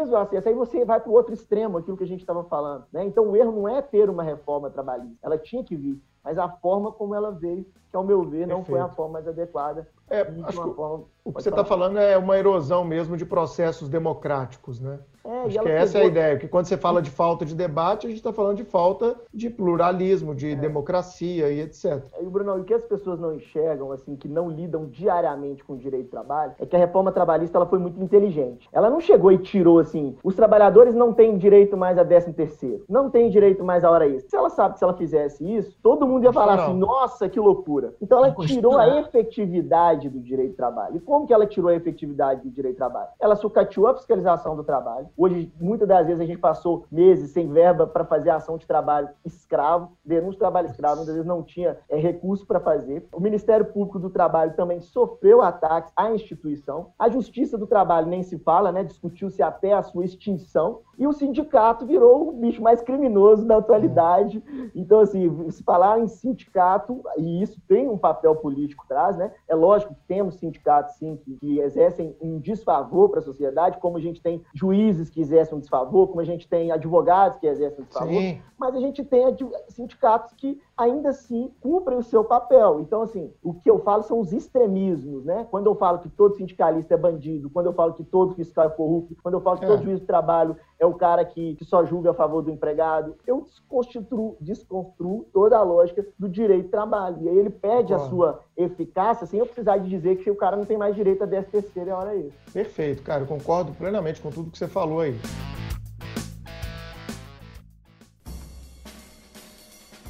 O acesso. Aí você vai para o outro extremo, aquilo que a gente estava falando. Né? Então, o erro não é ter uma reforma trabalhista, ela tinha que vir. Mas a forma como ela veio, que ao meu ver não Perfeito. foi a forma mais adequada. É, acho que forma... o que você está falando é uma erosão mesmo de processos democráticos, né? É, Acho que essa pegou... é a ideia, que quando você fala de falta de debate, a gente está falando de falta de pluralismo, de é. democracia e etc. E, Bruno, o que as pessoas não enxergam, assim, que não lidam diariamente com o direito do trabalho, é que a reforma trabalhista ela foi muito inteligente. Ela não chegou e tirou, assim, os trabalhadores não têm direito mais a 13 terceiro, não têm direito mais a hora extra. Se ela sabe que se ela fizesse isso, todo mundo ia falar assim, nossa, que loucura. Então ela tirou a efetividade do direito do trabalho. E como que ela tirou a efetividade do direito do trabalho? Ela sucateou a fiscalização do trabalho, Hoje, muitas das vezes, a gente passou meses sem verba para fazer ação de trabalho escravo, denúncia de trabalho escravo, muitas vezes não tinha é, recurso para fazer. O Ministério Público do Trabalho também sofreu ataques à instituição. A Justiça do Trabalho nem se fala, né? Discutiu-se até a sua extinção. E o sindicato virou o bicho mais criminoso da atualidade. Então, assim, se falar em sindicato, e isso tem um papel político atrás, né? É lógico que temos sindicatos, sim, que, que exercem um desfavor para a sociedade, como a gente tem juízes que exercem um desfavor, como a gente tem advogados que exercem um desfavor, sim. mas a gente tem sindicatos que ainda assim cumprem o seu papel. Então, assim, o que eu falo são os extremismos, né? Quando eu falo que todo sindicalista é bandido, quando eu falo que todo fiscal é corrupto, quando eu falo que é. todo juiz de trabalho é o cara que, que só julga a favor do empregado, eu desconstruo, desconstruo toda a lógica do direito de trabalho. E aí ele perde a sua eficácia sem eu precisar de dizer que o cara não tem mais direito a 10 terceira e a hora extra. Perfeito, cara. Eu concordo plenamente com tudo que você falou aí.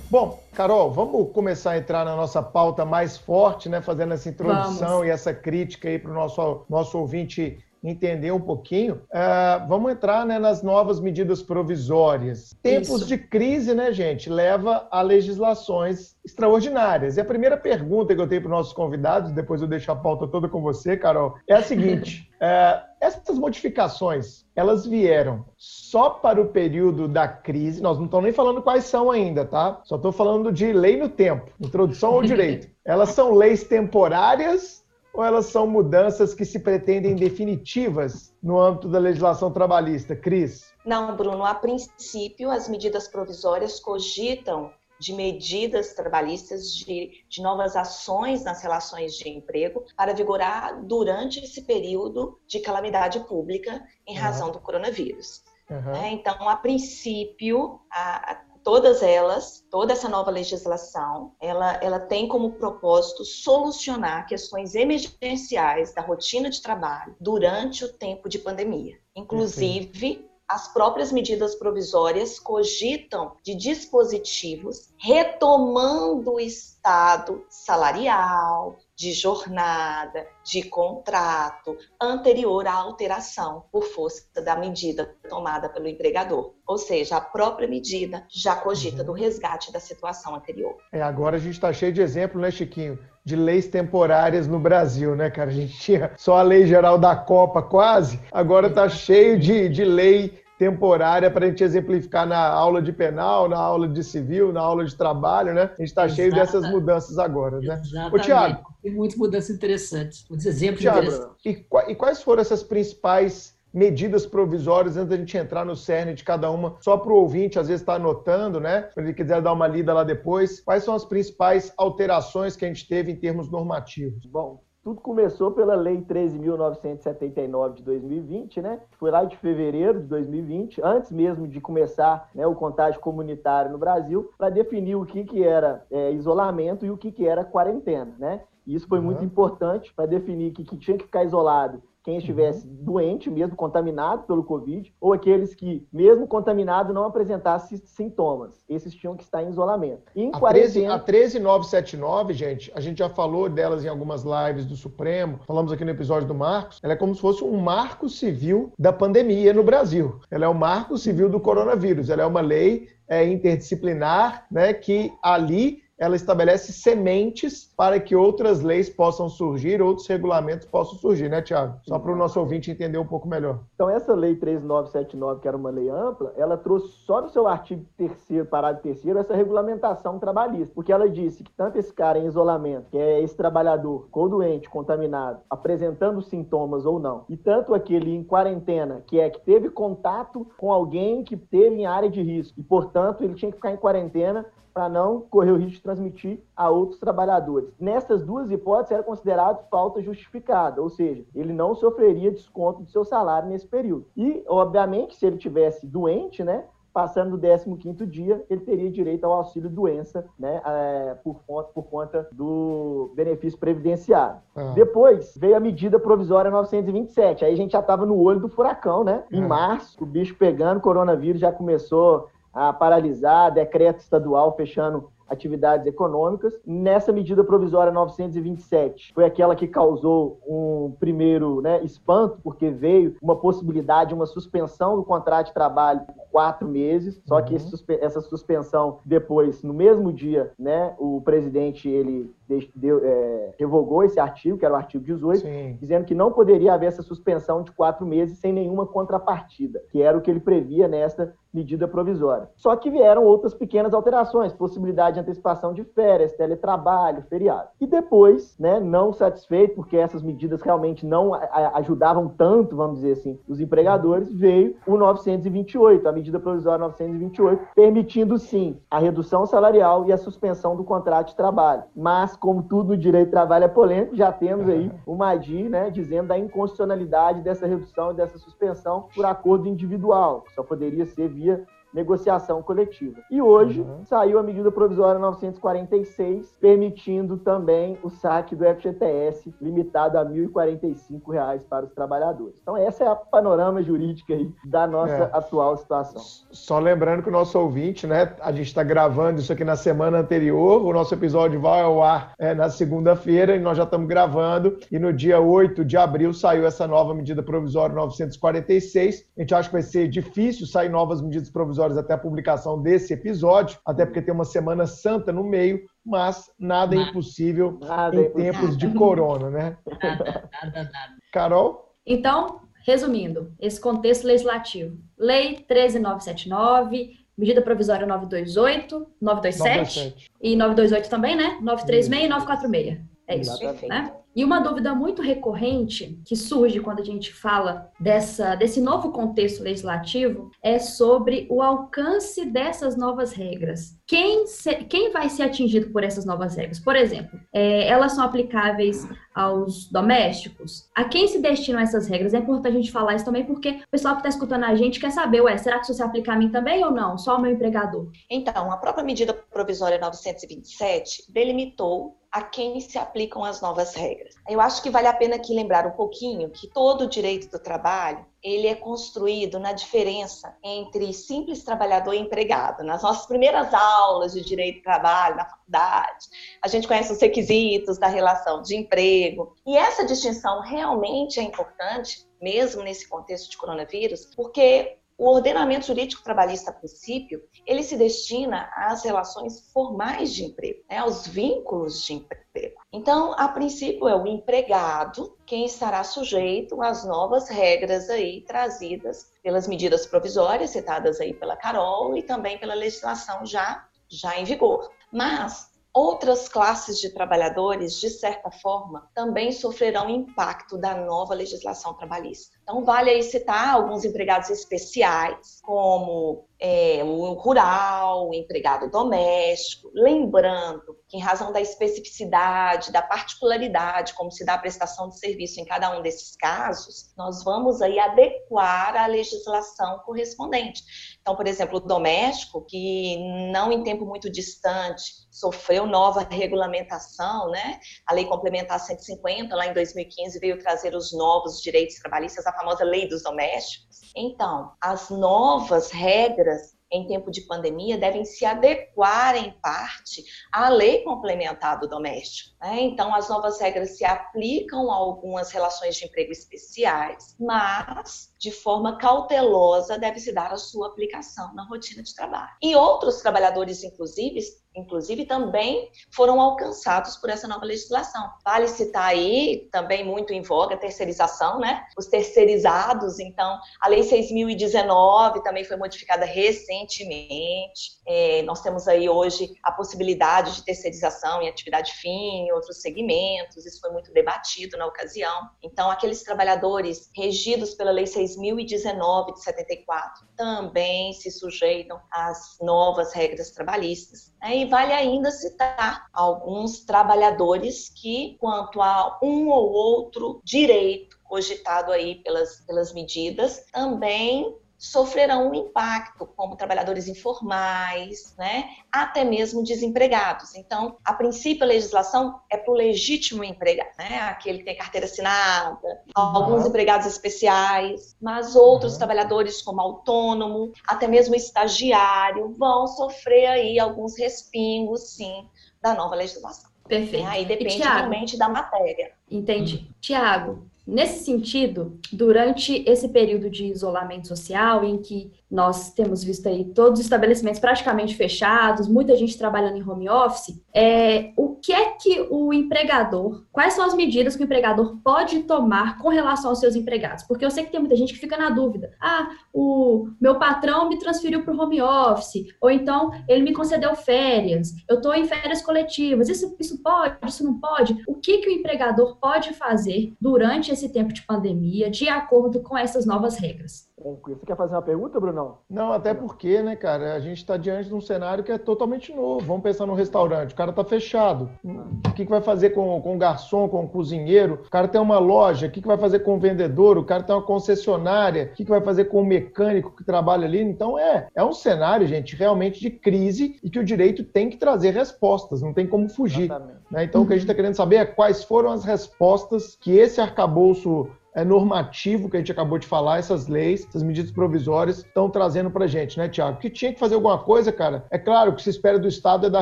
Bom, Carol, vamos começar a entrar na nossa pauta mais forte, né? Fazendo essa introdução vamos. e essa crítica aí para o nosso, nosso ouvinte entender um pouquinho. Uh, vamos entrar né, nas novas medidas provisórias. Tempos Isso. de crise, né, gente, leva a legislações extraordinárias. E a primeira pergunta que eu tenho para os nossos convidados, depois eu deixo a pauta toda com você, Carol, é a seguinte: uh, essas modificações, elas vieram só para o período da crise. Nós não estamos nem falando quais são ainda, tá? Só estou falando de lei no tempo, introdução ao direito. Elas são leis temporárias ou elas são mudanças que se pretendem definitivas no âmbito da legislação trabalhista? Cris? Não, Bruno, a princípio, as medidas provisórias cogitam de medidas trabalhistas, de, de, novas ações nas relações de emprego para vigorar durante esse período de calamidade pública em razão uhum. do coronavírus. Uhum. É, então, a princípio, a, todas elas, toda essa nova legislação, ela, ela tem como propósito solucionar questões emergenciais da rotina de trabalho durante o tempo de pandemia. Inclusive, as próprias medidas provisórias cogitam de dispositivos retomando o estado salarial, de jornada, de contrato anterior à alteração por força da medida tomada pelo empregador. Ou seja, a própria medida já cogita uhum. do resgate da situação anterior. É, agora a gente está cheio de exemplo, né, Chiquinho? De leis temporárias no Brasil, né, cara? A gente tinha só a lei geral da Copa quase, agora está cheio de, de lei temporária para a gente exemplificar na aula de penal, na aula de civil, na aula de trabalho, né? A gente está cheio dessas mudanças agora, né? Exatamente. Ô, Tiago. Tem muitas mudanças interessantes, muitos exemplos Thiago, interessantes. E, e quais foram essas principais medidas provisórias antes da gente entrar no cerne de cada uma, só para o ouvinte, às vezes está anotando, né? Se ele quiser dar uma lida lá depois. Quais são as principais alterações que a gente teve em termos normativos? Bom, tudo começou pela Lei 13.979 de 2020, né? Foi lá de fevereiro de 2020, antes mesmo de começar né, o contágio comunitário no Brasil, para definir o que, que era é, isolamento e o que, que era quarentena, né? E isso foi uhum. muito importante para definir que, que tinha que ficar isolado quem estivesse uhum. doente, mesmo contaminado pelo Covid, ou aqueles que, mesmo contaminado, não apresentassem sintomas. Esses tinham que estar em isolamento. E em a, a 13979, gente, a gente já falou delas em algumas lives do Supremo, falamos aqui no episódio do Marcos, ela é como se fosse um marco civil da pandemia no Brasil. Ela é o marco civil do coronavírus. Ela é uma lei é, interdisciplinar, né, que ali ela estabelece sementes para que outras leis possam surgir, outros regulamentos possam surgir, né, Tiago? Só para o nosso ouvinte entender um pouco melhor. Então, essa lei 3979, que era uma lei ampla, ela trouxe só no seu artigo 3 parágrafo 3 essa regulamentação trabalhista, porque ela disse que tanto esse cara em isolamento, que é esse trabalhador, ou doente, contaminado, apresentando sintomas ou não, e tanto aquele em quarentena, que é que teve contato com alguém que teve em área de risco, e, portanto, ele tinha que ficar em quarentena para não correr o risco de transmitir a outros trabalhadores. Nessas duas hipóteses era considerado falta justificada, ou seja, ele não sofreria desconto do seu salário nesse período. E, obviamente, se ele tivesse doente, né, passando do 15º dia, ele teria direito ao auxílio doença, né, é, por, conta, por conta do benefício previdenciário. Ah. Depois veio a medida provisória 927, aí a gente já estava no olho do furacão, né? Em ah. março, o bicho pegando, o coronavírus já começou a paralisar, decreto estadual fechando atividades econômicas. Nessa medida provisória 927, foi aquela que causou um primeiro né, espanto, porque veio uma possibilidade, uma suspensão do contrato de trabalho por quatro meses, só que uhum. essa suspensão depois, no mesmo dia, né, o presidente ele deu, é, revogou esse artigo, que era o artigo 18, Sim. dizendo que não poderia haver essa suspensão de quatro meses sem nenhuma contrapartida, que era o que ele previa nesta medida provisória. Só que vieram outras pequenas alterações, possibilidade de antecipação de férias, teletrabalho, feriado. E depois, né, não satisfeito, porque essas medidas realmente não ajudavam tanto, vamos dizer assim, os empregadores, veio o 928, a medida provisória 928, permitindo sim a redução salarial e a suspensão do contrato de trabalho. Mas, como tudo no direito de trabalho é polêmico, já temos aí o MADI, né, dizendo da inconstitucionalidade dessa redução e dessa suspensão por acordo individual, só poderia ser via negociação coletiva. E hoje uhum. saiu a medida provisória 946, permitindo também o saque do FGTS limitado a R$ 1.045 para os trabalhadores. Então essa é a panorama jurídica aí da nossa é. atual situação. Só lembrando que o nosso ouvinte, né, a gente está gravando isso aqui na semana anterior, o nosso episódio vai ao ar é, na segunda-feira e nós já estamos gravando e no dia 8 de abril saiu essa nova medida provisória 946. A gente acha que vai ser difícil sair novas medidas provisórias horas até a publicação desse episódio, até porque tem uma Semana Santa no meio, mas nada é impossível nada em é tempos de corona, né? Nada, nada, nada. Carol? Então, resumindo, esse contexto legislativo. Lei 13979, medida provisória 928, 927, 927. e 928 também, né? 936 e 946. É isso, Exatamente. né? E uma dúvida muito recorrente que surge quando a gente fala dessa, desse novo contexto legislativo é sobre o alcance dessas novas regras. Quem, se, quem vai ser atingido por essas novas regras? Por exemplo, é, elas são aplicáveis aos domésticos? A quem se destinam essas regras? É importante a gente falar isso também, porque o pessoal que está escutando a gente quer saber, ué, será que isso se aplica a mim também ou não? Só ao meu empregador? Então, a própria medida provisória 927 delimitou a quem se aplicam as novas regras. Eu acho que vale a pena aqui lembrar um pouquinho que todo o direito do trabalho ele é construído na diferença entre simples trabalhador e empregado. Nas nossas primeiras aulas de direito do trabalho na faculdade, a gente conhece os requisitos da relação de emprego. E essa distinção realmente é importante, mesmo nesse contexto de coronavírus, porque o ordenamento jurídico trabalhista, a princípio, ele se destina às relações formais de emprego, né, aos vínculos de emprego. Então, a princípio, é o empregado quem estará sujeito às novas regras aí trazidas pelas medidas provisórias citadas aí pela Carol e também pela legislação já, já em vigor. Mas Outras classes de trabalhadores, de certa forma, também sofrerão impacto da nova legislação trabalhista. Então, vale aí citar alguns empregados especiais, como é, o rural, o empregado doméstico, lembrando que, em razão da especificidade, da particularidade, como se dá a prestação de serviço em cada um desses casos, nós vamos aí adequar a legislação correspondente. Então, por exemplo, o doméstico, que não em tempo muito distante sofreu nova regulamentação, né? A Lei Complementar 150, lá em 2015, veio trazer os novos direitos trabalhistas, a famosa Lei dos Domésticos. Então, as novas regras em tempo de pandemia devem se adequar em parte à lei complementar do doméstico. Né? Então, as novas regras se aplicam a algumas relações de emprego especiais, mas de forma cautelosa deve se dar a sua aplicação na rotina de trabalho. E outros trabalhadores, inclusive, inclusive também foram alcançados por essa nova legislação. Vale citar aí, também muito em voga, a terceirização, né? Os terceirizados, então, a Lei 6.019 também foi modificada recentemente. É, nós temos aí hoje a possibilidade de terceirização em atividade fim, em outros segmentos, isso foi muito debatido na ocasião. Então, aqueles trabalhadores regidos pela Lei 6.019 de 74 também se sujeitam às novas regras trabalhistas. Né? E vale ainda citar alguns trabalhadores que, quanto a um ou outro direito cogitado aí pelas, pelas medidas, também sofrerão um impacto, como trabalhadores informais, né? até mesmo desempregados. Então, a princípio, a legislação é para o legítimo empregado, né? aquele que tem carteira assinada, uhum. alguns empregados especiais, mas outros uhum. trabalhadores, como autônomo, até mesmo estagiário, vão sofrer aí alguns respingos, sim, da nova legislação. Perfeito. Aí depende realmente da matéria. Entendi. Hum. Tiago, Nesse sentido, durante esse período de isolamento social, em que nós temos visto aí todos os estabelecimentos praticamente fechados, muita gente trabalhando em home office, é, o que é que o empregador, quais são as medidas que o empregador pode tomar com relação aos seus empregados? Porque eu sei que tem muita gente que fica na dúvida. Ah, o meu patrão me transferiu para o home office, ou então ele me concedeu férias, eu estou em férias coletivas, isso, isso pode, isso não pode? O que, que o empregador pode fazer durante esse tempo de pandemia, de acordo com essas novas regras. Você quer fazer uma pergunta, Brunão? Não, até porque, né, cara, a gente está diante de um cenário que é totalmente novo. Vamos pensar no restaurante, o cara está fechado. O que, que vai fazer com, com o garçom, com o cozinheiro? O cara tem uma loja, o que, que vai fazer com o vendedor? O cara tem uma concessionária, o que, que vai fazer com o mecânico que trabalha ali? Então, é, é um cenário, gente, realmente de crise e que o direito tem que trazer respostas, não tem como fugir. Né? Então, o que a gente está querendo saber é quais foram as respostas que esse arcabouço é, normativo que a gente acabou de falar, essas leis, essas medidas provisórias estão trazendo para a gente, né, Tiago? Que tinha que fazer alguma coisa, cara. É claro, o que se espera do Estado é dar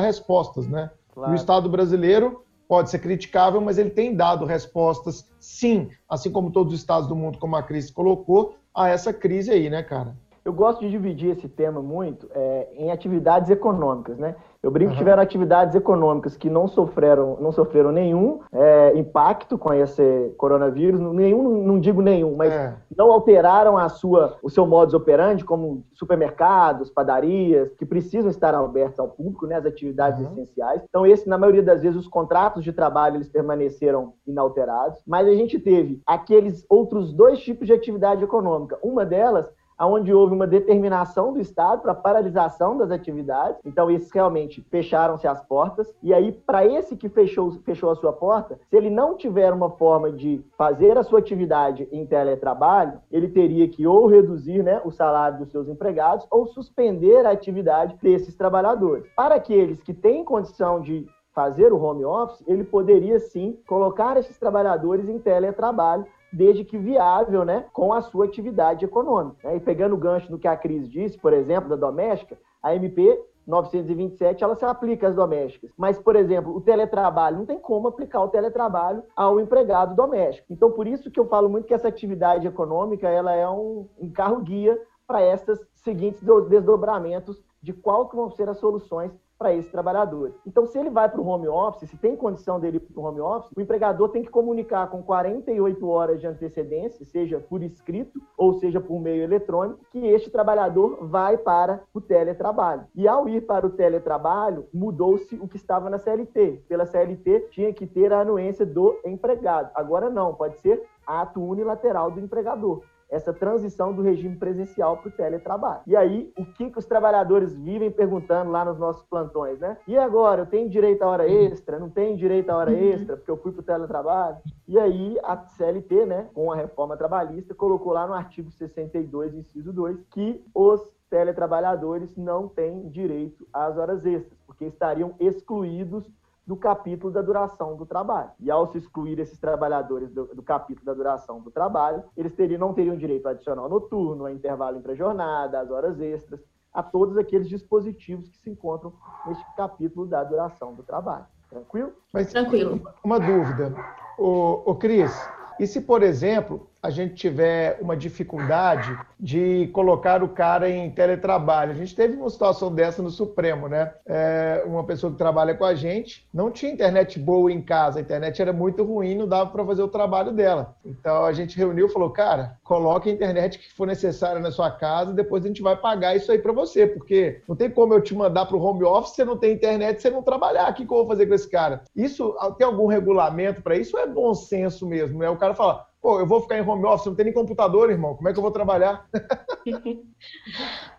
respostas, né? Claro. o Estado brasileiro pode ser criticável, mas ele tem dado respostas, sim, assim como todos os estados do mundo, como a crise colocou, a essa crise aí, né, cara? Eu gosto de dividir esse tema muito é, em atividades econômicas, né? Eu brinco uhum. que tiveram atividades econômicas que não sofreram, não sofreram nenhum é, impacto com esse coronavírus, nenhum, não digo nenhum, mas é. não alteraram a sua, o seu modus operandi, como supermercados, padarias, que precisam estar abertos ao público, né, as atividades uhum. essenciais. Então, esse, na maioria das vezes, os contratos de trabalho eles permaneceram inalterados, mas a gente teve aqueles outros dois tipos de atividade econômica. Uma delas onde houve uma determinação do Estado para paralisação das atividades. Então, esses realmente fecharam-se as portas. E aí, para esse que fechou, fechou a sua porta, se ele não tiver uma forma de fazer a sua atividade em teletrabalho, ele teria que ou reduzir né, o salário dos seus empregados ou suspender a atividade desses trabalhadores. Para aqueles que têm condição de fazer o home office, ele poderia sim colocar esses trabalhadores em teletrabalho desde que viável, né, com a sua atividade econômica. Né? E pegando o gancho do que a Cris disse, por exemplo, da doméstica, a MP 927 ela se aplica às domésticas. Mas, por exemplo, o teletrabalho, não tem como aplicar o teletrabalho ao empregado doméstico. Então, por isso que eu falo muito que essa atividade econômica ela é um, um carro-guia para esses seguintes desdobramentos de qual vão ser as soluções para esse trabalhador. Então, se ele vai para o home office, se tem condição dele ir para o home office, o empregador tem que comunicar com 48 horas de antecedência, seja por escrito ou seja por meio eletrônico, que este trabalhador vai para o teletrabalho. E ao ir para o teletrabalho, mudou-se o que estava na CLT. Pela CLT, tinha que ter a anuência do empregado. Agora não, pode ser ato unilateral do empregador essa transição do regime presencial para o teletrabalho. E aí, o que, que os trabalhadores vivem perguntando lá nos nossos plantões, né? E agora, eu tenho direito à hora extra? Não tenho direito à hora uhum. extra porque eu fui para o teletrabalho? E aí, a CLT, né, com a reforma trabalhista, colocou lá no artigo 62, inciso 2, que os teletrabalhadores não têm direito às horas extras, porque estariam excluídos do capítulo da duração do trabalho. E ao se excluir esses trabalhadores do, do capítulo da duração do trabalho, eles teriam, não teriam direito adicional noturno, a intervalo entre a jornada, às horas extras, a todos aqueles dispositivos que se encontram neste capítulo da duração do trabalho. Tranquilo? Mas, Tranquilo. Uma dúvida. O, o Cris, e se, por exemplo, a gente tiver uma dificuldade de colocar o cara em teletrabalho. A gente teve uma situação dessa no Supremo, né? É, uma pessoa que trabalha com a gente não tinha internet boa em casa, a internet era muito ruim, não dava para fazer o trabalho dela. Então a gente reuniu e falou, cara, coloque a internet que for necessária na sua casa, depois a gente vai pagar isso aí para você, porque não tem como eu te mandar para o home office, você não tem internet, você não trabalhar. O que, que eu vou fazer com esse cara? Isso tem algum regulamento para isso? Ou é bom senso mesmo, né? O cara fala, Pô, eu vou ficar em home office, não tem nem computador, irmão. Como é que eu vou trabalhar?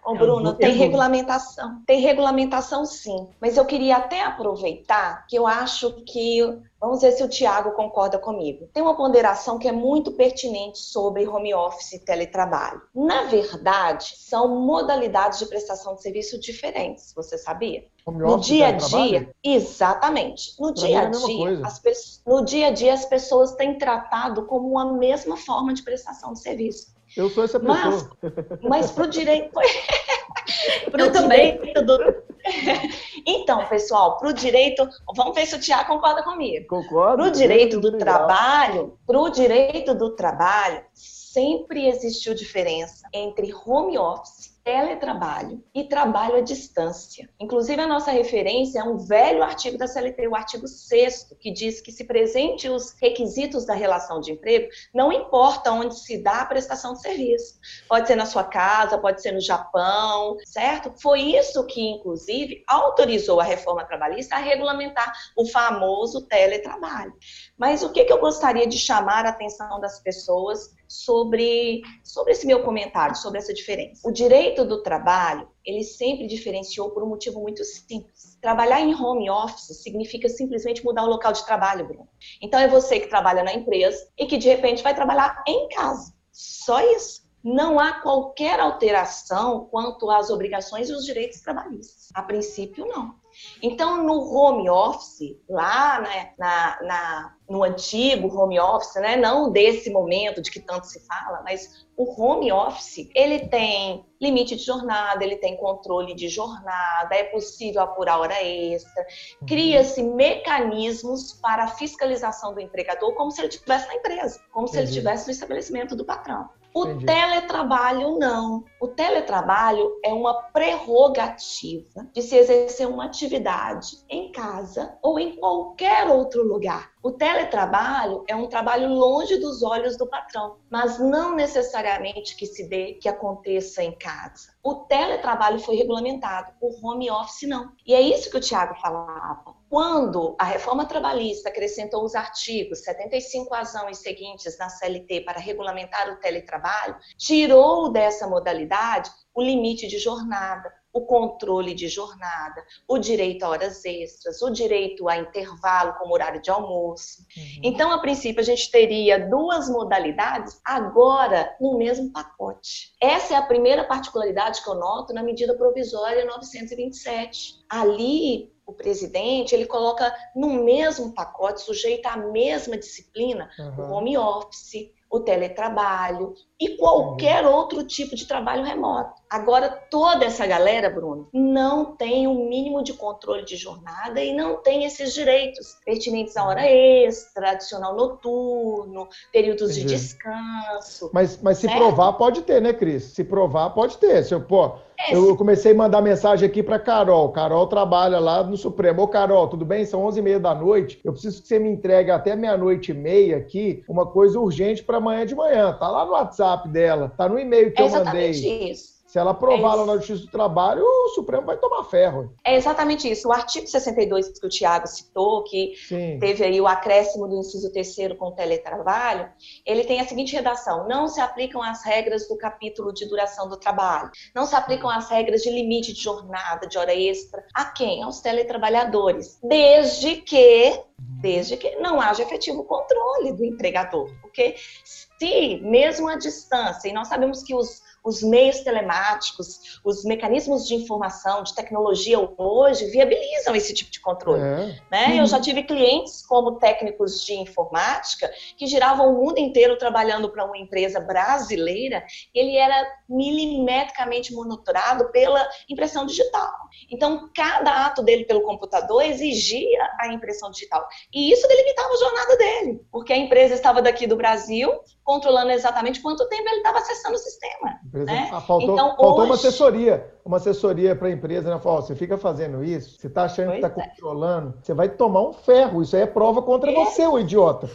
Ô, Bruno, tem regulamentação. Tem regulamentação sim. Mas eu queria até aproveitar que eu acho que. Vamos ver se o Tiago concorda comigo. Tem uma ponderação que é muito pertinente sobre home office e teletrabalho. Na verdade, são modalidades de prestação de serviço diferentes, você sabia? Home no dia a dia, exatamente. No pra dia a dia, as, no dia a dia as pessoas têm tratado como uma mesma forma de prestação de serviço. Eu sou essa pessoa. Mas, mas para o direito. pro também. Do... então, pessoal, para o direito. Vamos ver se o Tiago concorda comigo. Concordo. Para o direito do trabalho, para o direito do trabalho, sempre existiu diferença entre home office teletrabalho e trabalho à distância. Inclusive, a nossa referência é um velho artigo da CLT, o artigo 6 que diz que se presente os requisitos da relação de emprego, não importa onde se dá a prestação de serviço. Pode ser na sua casa, pode ser no Japão, certo? Foi isso que, inclusive, autorizou a reforma trabalhista a regulamentar o famoso teletrabalho. Mas o que, que eu gostaria de chamar a atenção das pessoas sobre, sobre esse meu comentário, sobre essa diferença. O direito do trabalho, ele sempre diferenciou por um motivo muito simples. Trabalhar em home office significa simplesmente mudar o local de trabalho, Bruno. Então é você que trabalha na empresa e que de repente vai trabalhar em casa. Só isso. Não há qualquer alteração quanto às obrigações e os direitos trabalhistas. A princípio, não. Então, no home office, lá né, na, na, no antigo home office, né, não desse momento de que tanto se fala, mas o home office, ele tem limite de jornada, ele tem controle de jornada, é possível apurar hora extra, uhum. cria-se mecanismos para a fiscalização do empregador como se ele estivesse na empresa, como se ele estivesse no estabelecimento do patrão. O Entendi. teletrabalho não. O teletrabalho é uma prerrogativa de se exercer uma atividade em casa ou em qualquer outro lugar. O teletrabalho é um trabalho longe dos olhos do patrão, mas não necessariamente que se dê, que aconteça em casa. O teletrabalho foi regulamentado, o home office não. E é isso que o Tiago falava. Quando a reforma trabalhista acrescentou os artigos 75 azão e seguintes na CLT para regulamentar o teletrabalho, tirou dessa modalidade o limite de jornada, o controle de jornada, o direito a horas extras, o direito a intervalo como horário de almoço. Uhum. Então, a princípio, a gente teria duas modalidades agora no mesmo pacote. Essa é a primeira particularidade que eu noto na medida provisória 927. Ali, o presidente, ele coloca no mesmo pacote, sujeito à mesma disciplina, uhum. o home office, o teletrabalho e qualquer uhum. outro tipo de trabalho remoto. Agora, toda essa galera, Bruno, não tem o um mínimo de controle de jornada e não tem esses direitos pertinentes à hora extra, adicional noturno, períodos Entendi. de descanso. Mas, mas se provar, pode ter, né, Cris? Se provar, pode ter. Se eu, pô, é, eu comecei a mandar mensagem aqui para Carol. Carol trabalha lá no Supremo. Ô, Carol, tudo bem? São 11h30 da noite. Eu preciso que você me entregue até meia-noite e meia aqui uma coisa urgente para amanhã de manhã. Tá lá no WhatsApp dela, tá no e-mail que é eu mandei. Isso. Se ela aprovar é lá na Justiça do Trabalho, o Supremo vai tomar ferro. É exatamente isso. O artigo 62 que o Tiago citou, que Sim. teve aí o acréscimo do inciso terceiro com o teletrabalho, ele tem a seguinte redação: não se aplicam as regras do capítulo de duração do trabalho, não se aplicam as regras de limite de jornada, de hora extra. A quem? Aos teletrabalhadores. Desde que desde que não haja efetivo controle do empregador. Porque se, mesmo à distância, e nós sabemos que os os meios telemáticos, os mecanismos de informação, de tecnologia hoje viabilizam esse tipo de controle. É. Né? Uhum. Eu já tive clientes como técnicos de informática que giravam o mundo inteiro trabalhando para uma empresa brasileira. Ele era milimetricamente monitorado pela impressão digital. Então, cada ato dele pelo computador exigia a impressão digital. E isso delimitava a jornada dele, porque a empresa estava daqui do Brasil, controlando exatamente quanto tempo ele estava acessando o sistema. Né? Ah, faltou, então, faltou hoje... uma assessoria, uma assessoria para a empresa, né? Falou, você fica fazendo isso, você está achando pois que está é. controlando, você vai tomar um ferro, isso aí é prova contra é. você, o idiota.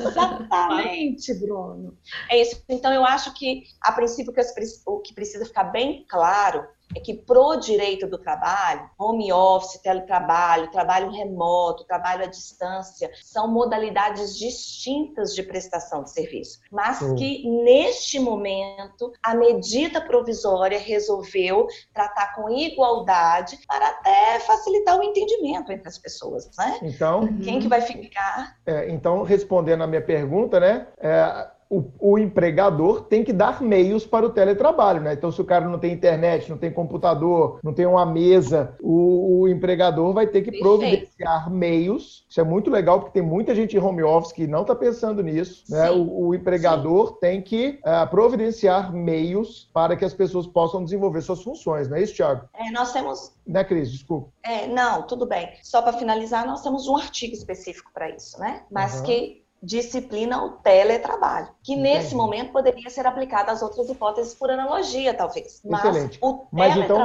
Exatamente, Bruno. É isso. Então, eu acho que, a princípio, o que precisa ficar bem claro é que pro direito do trabalho, home office, teletrabalho, trabalho remoto, trabalho à distância, são modalidades distintas de prestação de serviço, mas que neste momento a medida provisória resolveu tratar com igualdade para até facilitar o entendimento entre as pessoas, né? Então, quem que vai ficar? É, então, respondendo a minha pergunta, né? É, o, o, empregador tem que dar meios para o teletrabalho, né? Então, se o cara não tem internet, não tem computador, não tem uma mesa, o, o empregador vai ter que Perfeito. providenciar meios. Isso é muito legal, porque tem muita gente em home office que não está pensando nisso. Né? O, o, empregador Sim. tem que uh, providenciar meios para que as pessoas possam desenvolver suas funções, não é isso, Thiago? É, nós temos. Né, Cris? Desculpa. É, não, tudo bem. Só para finalizar, nós temos um artigo específico para isso, né? Mas uhum. que disciplina o teletrabalho, que Entendi. nesse momento poderia ser aplicado às outras hipóteses por analogia, talvez. Mas Excelente. o Mas. Então...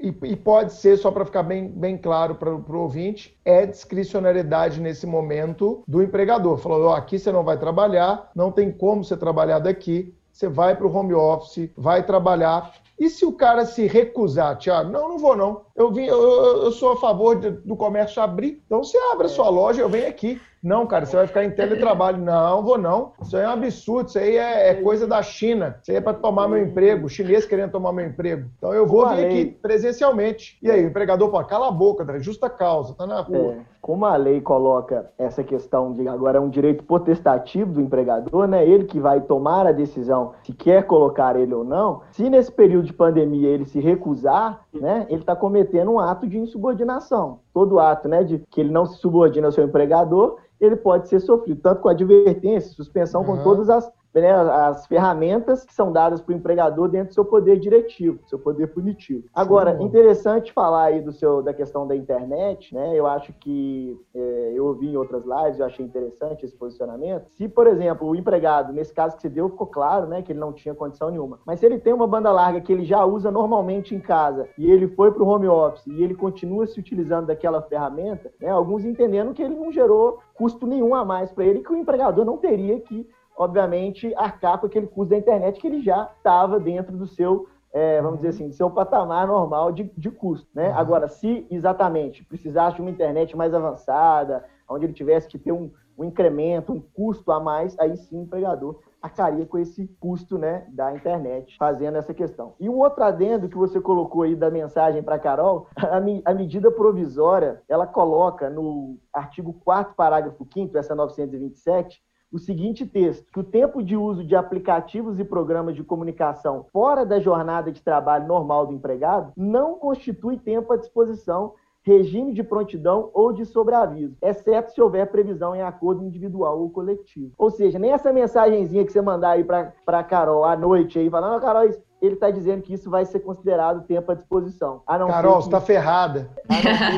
E, e, pode ser, só para ficar bem, bem claro para o ouvinte, é discricionariedade nesse momento do empregador. Falou, aqui você não vai trabalhar, não tem como você trabalhar daqui, você vai para o home office, vai trabalhar. E se o cara se recusar, Tiago? Não, não vou não. Eu, vim, eu, eu sou a favor de, do comércio abrir. Então você abre a sua loja, eu venho aqui. Não, cara, você vai ficar em teletrabalho. Não, vou não. Isso aí é um absurdo. Isso aí é, é coisa da China. Isso aí é para tomar meu emprego. O chinês querendo tomar meu emprego. Então eu vou vir aqui presencialmente. E aí, o empregador fala, cala a boca, é justa causa, tá na rua. É, como a lei coloca essa questão de agora é um direito potestativo do empregador, né? Ele que vai tomar a decisão se quer colocar ele ou não. Se nesse período de pandemia ele se recusar, né? Ele está cometendo um ato de insubordinação. Todo ato, né, de que ele não se subordina ao seu empregador, ele pode ser sofrido, tanto com advertência, suspensão, uhum. com todas as né, as ferramentas que são dadas para o empregador dentro do seu poder diretivo, seu poder punitivo. Agora, Sim. interessante falar aí do seu, da questão da internet, né? Eu acho que é, eu ouvi em outras lives, eu achei interessante esse posicionamento. Se, por exemplo, o empregado, nesse caso que você deu, ficou claro, né, que ele não tinha condição nenhuma. Mas se ele tem uma banda larga que ele já usa normalmente em casa e ele foi para o home office e ele continua se utilizando daquela ferramenta, né, alguns entendendo que ele não gerou custo nenhum a mais para ele, que o empregador não teria que obviamente, arcar com aquele custo da internet que ele já estava dentro do seu, é, vamos dizer assim, do seu patamar normal de, de custo. Né? Uhum. Agora, se exatamente precisasse de uma internet mais avançada, onde ele tivesse que ter um, um incremento, um custo a mais, aí sim o empregador arcaria com esse custo né, da internet, fazendo essa questão. E um outro adendo que você colocou aí da mensagem para Carol, a, a, medida provisória, ela coloca no artigo 4 parágrafo 5 essa 927, o seguinte texto: que o tempo de uso de aplicativos e programas de comunicação fora da jornada de trabalho normal do empregado não constitui tempo à disposição regime de prontidão ou de sobreaviso, exceto se houver previsão em acordo individual ou coletivo. Ou seja, nem essa mensagenzinha que você mandar aí para a Carol à noite aí, falando, Carol, ele está dizendo que isso vai ser considerado tempo à disposição. Carol, você está ferrada.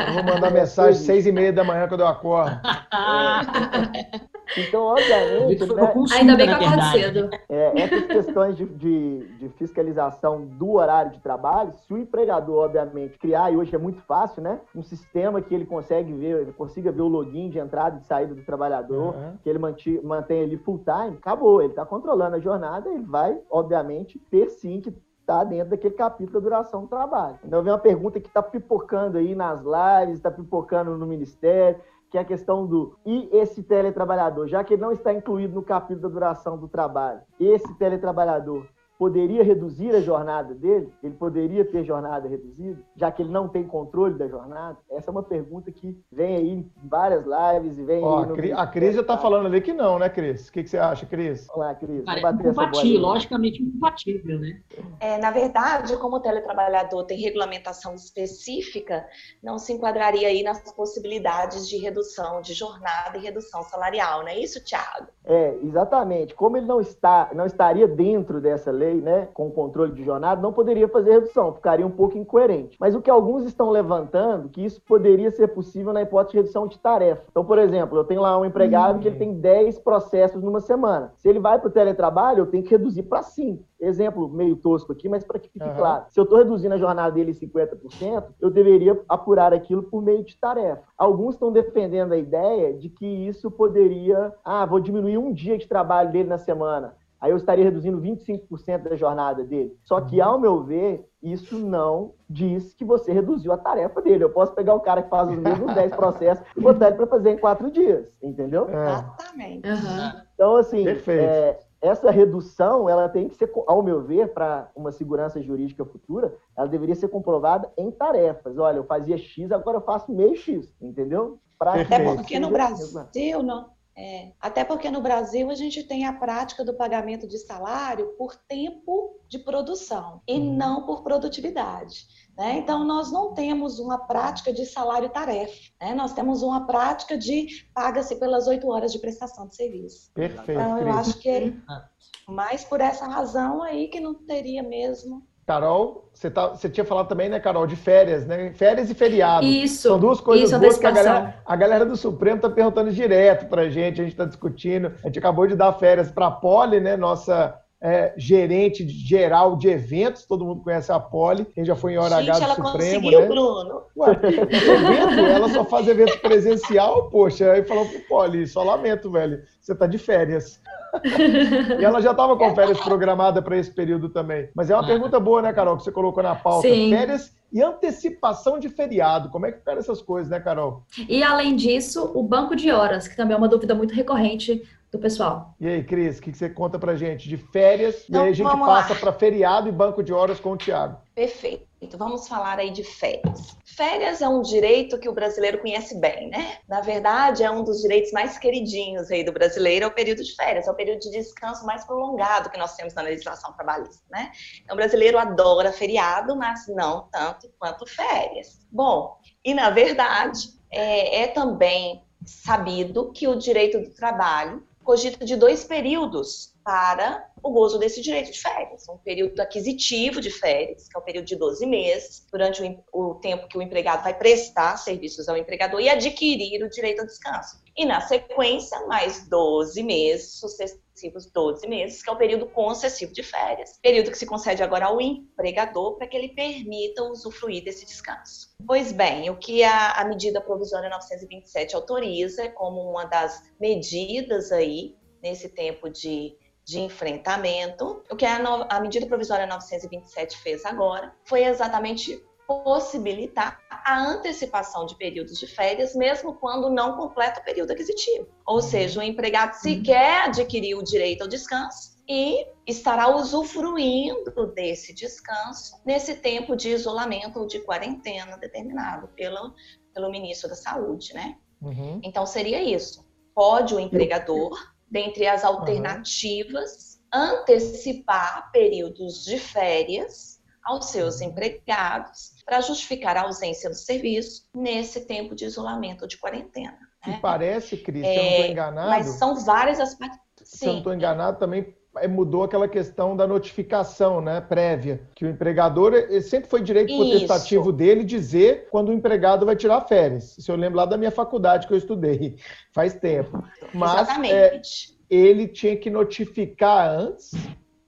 Eu vou mandar mensagem às seis e meia da manhã quando eu acordo. É. Então, obviamente. Né, Ainda bem que acordo cedo. É, essas questões de, de, de, fiscalização do horário de trabalho, se o empregador, obviamente, criar, e hoje é muito fácil, né? Um sistema que ele consegue ver, ele consiga ver o login de entrada e de saída do trabalhador, uhum. que ele mantém, mantém ali full time, acabou. Ele está controlando a jornada, ele vai, obviamente, ter sim que está dentro daquele capítulo da duração do trabalho. Então vem uma pergunta que está pipocando aí nas lives, está pipocando no Ministério, que é a questão do e esse teletrabalhador, já que ele não está incluído no capítulo da duração do trabalho, esse teletrabalhador poderia reduzir a jornada dele? Ele poderia ter jornada reduzida, já que ele não tem controle da jornada? Essa é uma pergunta que vem aí em várias lives e vem. Ó, a Cris já está falando ali que não, né, Cris? O que, que você acha, Cris? Olá, Cris. Cara, é incompatível, logicamente incompatível, né? É, na verdade, como o teletrabalhador tem regulamentação específica, não se enquadraria aí nas possibilidades de redução de jornada e redução salarial, não é isso, Thiago? É, exatamente. Como ele não está, não estaria dentro dessa lei, né, com controle de jornada, não poderia fazer redução, ficaria um pouco incoerente. Mas o que alguns estão levantando, que isso poderia ser possível na hipótese de redução de tarefa. Então, por exemplo, eu tenho lá um empregado que ele tem 10 processos numa semana. Se ele vai para o teletrabalho, eu tenho que reduzir para 5. Exemplo meio tosco aqui, mas para que fique uhum. claro. Se eu estou reduzindo a jornada dele em 50%, eu deveria apurar aquilo por meio de tarefa. Alguns estão defendendo a ideia de que isso poderia, ah, vou diminuir um dia de trabalho dele na semana aí eu estaria reduzindo 25% da jornada dele. Só que, uhum. ao meu ver, isso não diz que você reduziu a tarefa dele. Eu posso pegar o cara que faz os mesmos 10 processos e botar ele para fazer em quatro dias, entendeu? É. Exatamente. Uhum. Então, assim, é, essa redução, ela tem que ser, ao meu ver, para uma segurança jurídica futura, ela deveria ser comprovada em tarefas. Olha, eu fazia X, agora eu faço meio X, entendeu? Pra Até porque no Brasil não, é, até porque no Brasil a gente tem a prática do pagamento de salário por tempo de produção e uhum. não por produtividade. Né? Então, nós não temos uma prática de salário-tarefa, né? nós temos uma prática de paga-se pelas oito horas de prestação de serviço. Perfeito. Então, eu acho que é mais por essa razão aí que não teria mesmo Carol, você, tá, você tinha falado também, né, Carol, de férias, né? Férias e feriado. Isso. São duas coisas isso, boas que a galera, a galera do Supremo está perguntando direto para a gente, a gente está discutindo. A gente acabou de dar férias para a Poli, né, nossa é, gerente geral de eventos, todo mundo conhece a Poli, quem já foi em hora Gente, H do ela Supremo, conseguiu, né? Bruno. Ué, evento, ela só faz evento presencial, poxa, aí falou pro Poli, só lamento, velho, você tá de férias. e ela já estava com férias programada para esse período também. Mas é uma ah. pergunta boa, né, Carol, que você colocou na pauta. Sim. Férias e antecipação de feriado. Como é que ficaram essas coisas, né, Carol? E além disso, o banco de horas, que também é uma dúvida muito recorrente do pessoal. E aí, Cris, o que você conta pra gente de férias? Então, e aí a gente passa para feriado e banco de horas com o Tiago. Perfeito. Vamos falar aí de férias. Férias é um direito que o brasileiro conhece bem, né? Na verdade, é um dos direitos mais queridinhos aí do brasileiro, é o período de férias, é o período de descanso mais prolongado que nós temos na legislação trabalhista, né? Então, o brasileiro adora feriado, mas não tanto quanto férias. Bom, e na verdade, é, é também sabido que o direito do trabalho cogita de dois períodos para o gozo desse direito de férias. Um período aquisitivo de férias, que é o período de 12 meses, durante o, o, tempo que o empregado vai prestar serviços ao empregador e adquirir o direito ao descanso. E, na sequência, mais 12 meses, sucessivos 12 meses, que é o período concessivo de férias. Período que se concede agora ao empregador para que ele permita usufruir desse descanso. Pois bem, o que a, a medida provisória 927 autoriza como uma das medidas aí nesse tempo de de enfrentamento. O que a, no, a medida provisória 927 fez agora foi exatamente possibilitar a antecipação de períodos de férias, mesmo quando não completa o período aquisitivo. Ou uhum. seja, o empregado sequer adquiriu o direito ao descanso e estará usufruindo desse descanso nesse tempo de isolamento ou de quarentena determinado pelo, pelo ministro da Saúde, né? Uhum. Então seria isso. Pode o empregador dentre as alternativas, uhum. antecipar períodos de férias aos seus empregados para justificar a ausência do serviço nesse tempo de isolamento ou de quarentena. Né? E parece, Cris, se eu não estou é, enganado. Mas são várias aspectos. Se eu não estou enganado, também é, mudou aquela questão da notificação né, prévia, que o empregador sempre foi direito potestativo dele dizer quando o empregado vai tirar férias. Isso eu lembro lá da minha faculdade que eu estudei, faz tempo. Mas é, ele tinha que notificar antes,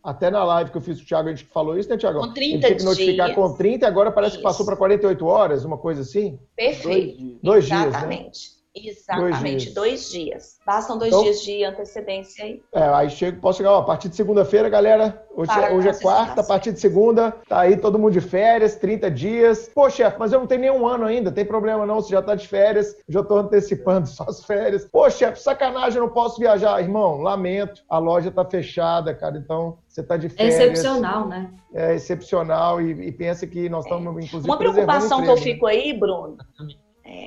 até na live que eu fiz com o Thiago, a gente falou isso, né, Thiago? Com 30 ele tinha que notificar dias. com 30 e agora parece isso. que passou para 48 horas, uma coisa assim? Perfeito. Dois, dois dias, né? Exatamente. Dois dias. Dois dias. Bastam dois então, dias de antecedência aí. É, aí chego, posso chegar, ó, a partir de segunda-feira, galera. Hoje, é, hoje é quarta, a partir de segunda, tá aí todo mundo de férias, 30 dias. Pô, chefe, mas eu não tenho nenhum ano ainda, tem problema não, você já tá de férias, já tô antecipando suas férias. Pô, chefe, sacanagem, eu não posso viajar. Irmão, lamento, a loja tá fechada, cara, então você tá de é férias. É excepcional, né? É excepcional e, e pensa que nós estamos, é. inclusive, Uma preocupação que eu fico aí, Bruno,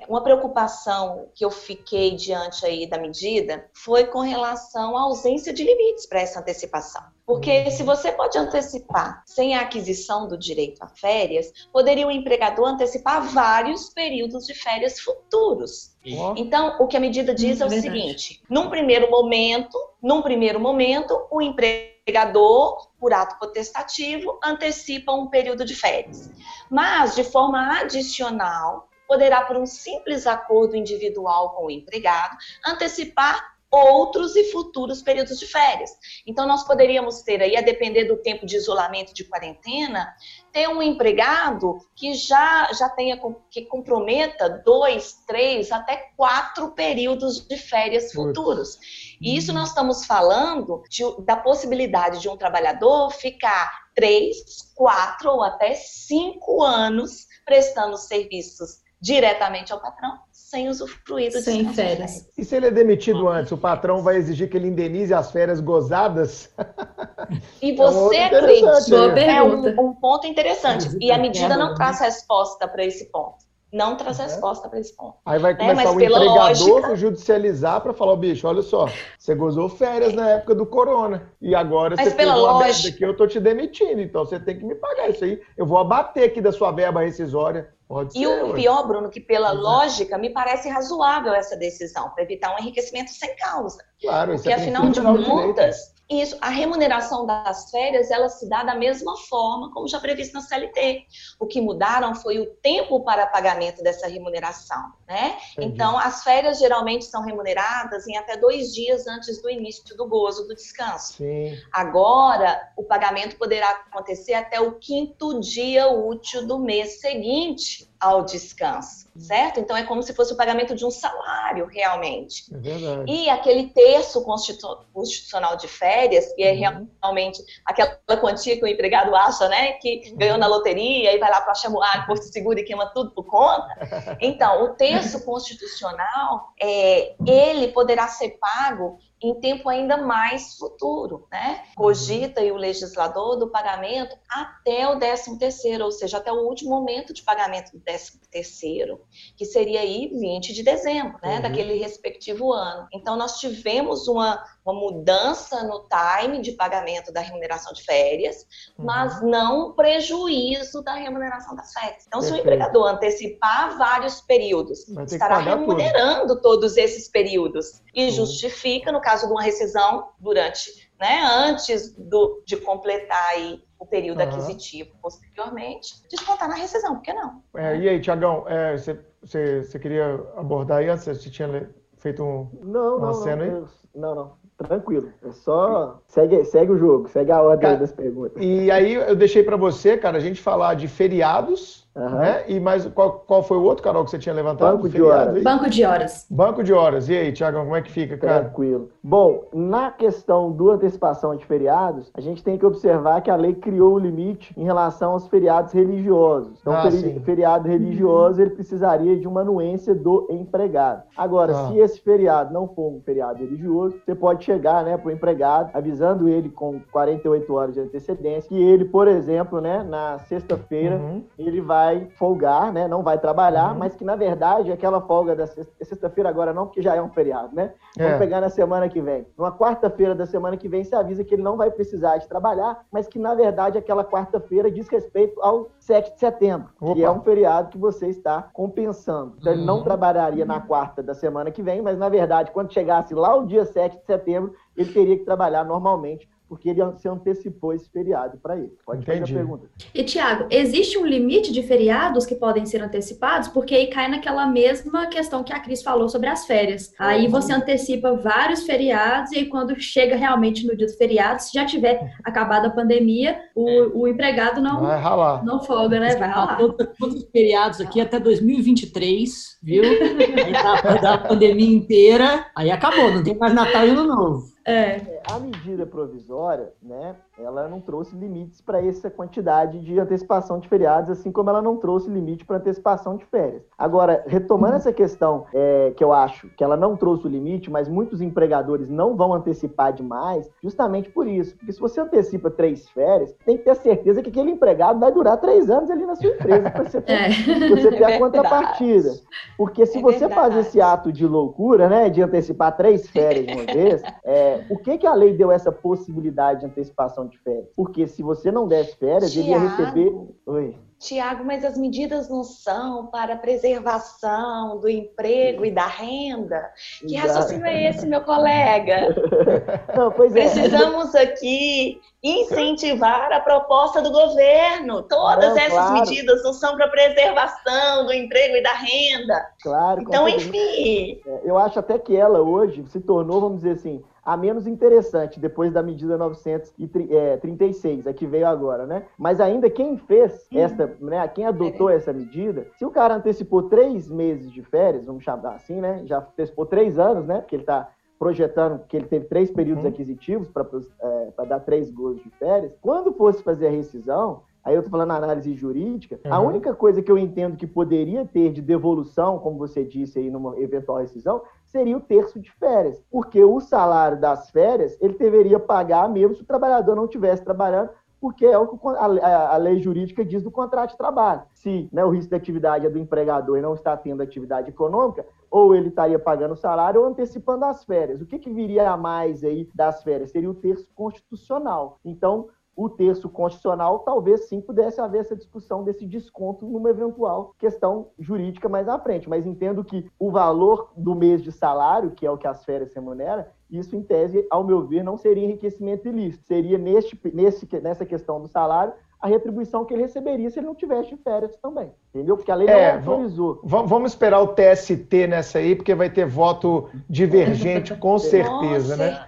uma preocupação que eu fiquei diante aí da medida foi com relação à ausência de limites para essa antecipação. Porque uhum. se você pode antecipar sem a aquisição do direito a férias, poderia o empregador antecipar vários períodos de férias futuros. Então, o que a medida diz é o Verdade. seguinte: num primeiro momento, num primeiro momento, o empregador, por ato potestativo, antecipa um período de férias. Mas, de forma adicional, poderá, por um simples acordo individual com o empregado, antecipar outros e futuros períodos de férias. Então, nós poderíamos ter aí, a depender do tempo de isolamento de quarentena, ter um empregado que já, já tenha, que comprometa dois, três, até quatro períodos de férias futuros. E isso nós estamos falando de, da possibilidade de um trabalhador ficar três, quatro ou até cinco anos prestando serviços diretamente ao patrão, sem usufruir do Sem férias. E se ele é demitido antes, o patrão vai exigir que ele indenize as férias gozadas? E você é acredita? É um, um, ponto interessante. E a medida não traz resposta para esse ponto. Não traz uhum. resposta para esse ponto. Aí vai né? começar né? o empregador lógica... judicializar para falar, o bicho, olha só, você gozou férias na época do corona. E agora Mas você pela pegou lógica... que eu tô te demitindo. Então você tem que me pagar isso aí. Eu vou abater aqui da sua verba rescisória Pode e ser, o pior, Bruno, que pela Exato. lógica me parece razoável essa decisão, para evitar um enriquecimento sem causa. Claro, Porque, é afinal de contas, isso, a remuneração das férias, ela se dá da mesma forma como já previsto na CLT. O que mudaram foi o tempo para pagamento dessa remuneração, né? Então, as férias geralmente são remuneradas em até dois dias antes do início do gozo, do descanso. Sim. Agora, o pagamento poderá acontecer até o quinto dia útil do mês seguinte ao descanso, certo? Então é como se fosse o pagamento de um salário realmente. É verdade. E aquele terço constitucional de férias, que é uhum. realmente aquela quantia que o empregado acha, né, que ganhou na loteria e vai lá para Chamoar, Porto Seguro e queima tudo por conta. Então, o terço constitucional, é, ele poderá ser pago em tempo ainda mais futuro, né? Cogita e o legislador do pagamento até o 13 terceiro, ou seja, até o último momento de pagamento do 13 terceiro, que seria aí 20 de dezembro, né? Uhum. Daquele respectivo ano. Então, nós tivemos uma, uma mudança no time de pagamento da remuneração de férias, uhum. mas não prejuízo da remuneração das férias. Então, Perfeito. se o empregador antecipar vários períodos, estará remunerando tudo. todos esses períodos e justifica, no caso de uma rescisão, durante, né, antes do, de completar aí o período uhum. aquisitivo posteriormente, descontar na rescisão, por que não? É, e aí, Tiagão, é, você queria abordar aí? Você tinha feito um, não, uma não, cena não, aí? Não, não. Tranquilo. É só. Segue, segue o jogo, segue a ordem cara, das perguntas. E aí eu deixei para você, cara, a gente falar de feriados Uhum. Né? E mais qual, qual foi o outro, Carol, que você tinha levantado? Banco de horas. Banco de horas. Banco de horas. E aí, Tiago, como é que fica, cara? Tranquilo. Bom, na questão do antecipação de feriados, a gente tem que observar que a lei criou o limite em relação aos feriados religiosos. Então, ah, feri feriado religioso, ele precisaria de uma anuência do empregado. Agora, ah. se esse feriado não for um feriado religioso, você pode chegar, né, para o empregado, avisando ele com 48 horas de antecedência, que ele, por exemplo, né, na sexta-feira, uhum. ele vai vai folgar, né? Não vai trabalhar, uhum. mas que na verdade aquela folga da sexta-feira agora não, porque já é um feriado, né? Vamos é. pegar na semana que vem. Numa quarta-feira da semana que vem se avisa que ele não vai precisar de trabalhar, mas que na verdade aquela quarta-feira diz respeito ao 7 de setembro, Opa. que é um feriado que você está compensando. Então uhum. ele não uhum. trabalharia na quarta da semana que vem, mas na verdade quando chegasse lá o dia 7 de setembro, ele teria que trabalhar normalmente porque ele se antecipou esse feriado para ele. Pode Entendi. fazer a pergunta. E, Tiago, existe um limite de feriados que podem ser antecipados? Porque aí cai naquela mesma questão que a Cris falou sobre as férias. Aí você antecipa vários feriados e aí quando chega realmente no dia do feriado, se já tiver acabado a pandemia, o, o empregado não, Vai ralar. não folga, né? Vai ralar. Todos os feriados aqui até 2023, viu? Aí da, da pandemia inteira, aí acabou, não tem mais Natal e Ano Novo. É. A medida provisória, né, ela não trouxe limites para essa quantidade de antecipação de feriados, assim como ela não trouxe limite para antecipação de férias. Agora, retomando essa questão, é, que eu acho que ela não trouxe o limite, mas muitos empregadores não vão antecipar demais, justamente por isso. Porque se você antecipa três férias, tem que ter certeza que aquele empregado vai durar três anos ali na sua empresa para você ter, é. você ter é a contrapartida. Porque se é você verdade. faz esse ato de loucura, né, de antecipar três férias de uma vez, é, por que, que a lei deu essa possibilidade de antecipação de férias? Porque se você não desse férias, Tiago, ele ia receber. Oi. Tiago, mas as medidas não são para preservação do emprego e da renda? Que Exato. raciocínio é esse, meu colega? Não, pois é. Precisamos aqui incentivar a proposta do governo. Todas não, essas claro. medidas não são para preservação do emprego e da renda. Claro. Então, enfim. É, eu acho até que ela hoje se tornou, vamos dizer assim, a menos interessante depois da medida 936, a que veio agora, né? Mas ainda quem fez esta, né? Quem adotou essa medida, se o cara antecipou três meses de férias, vamos chamar assim, né? Já antecipou três anos, né? Porque ele está projetando que ele teve três períodos uhum. aquisitivos para é, dar três gols de férias. Quando fosse fazer a rescisão, aí eu estou falando análise jurídica, uhum. a única coisa que eu entendo que poderia ter de devolução, como você disse aí numa eventual rescisão, seria o terço de férias, porque o salário das férias ele deveria pagar mesmo se o trabalhador não estivesse trabalhando, porque é o que a, lei jurídica diz do contrato de trabalho. Se né, o risco de atividade é do empregador e não está tendo atividade econômica, ou ele estaria pagando o salário ou antecipando as férias. O que, que viria a mais aí das férias? Seria o terço constitucional. Então, o texto constitucional, talvez sim pudesse haver essa discussão desse desconto numa eventual questão jurídica mais à frente. Mas entendo que o valor do mês de salário, que é o que as férias remunera, isso, em tese, ao meu ver, não seria enriquecimento ilícito. Seria, neste, nesse, nessa questão do salário, a retribuição que ele receberia se ele não tivesse férias também. Entendeu? Porque a lei é, não autorizou. Vamos esperar o TST nessa aí, porque vai ter voto divergente, com certeza, Nossa. né?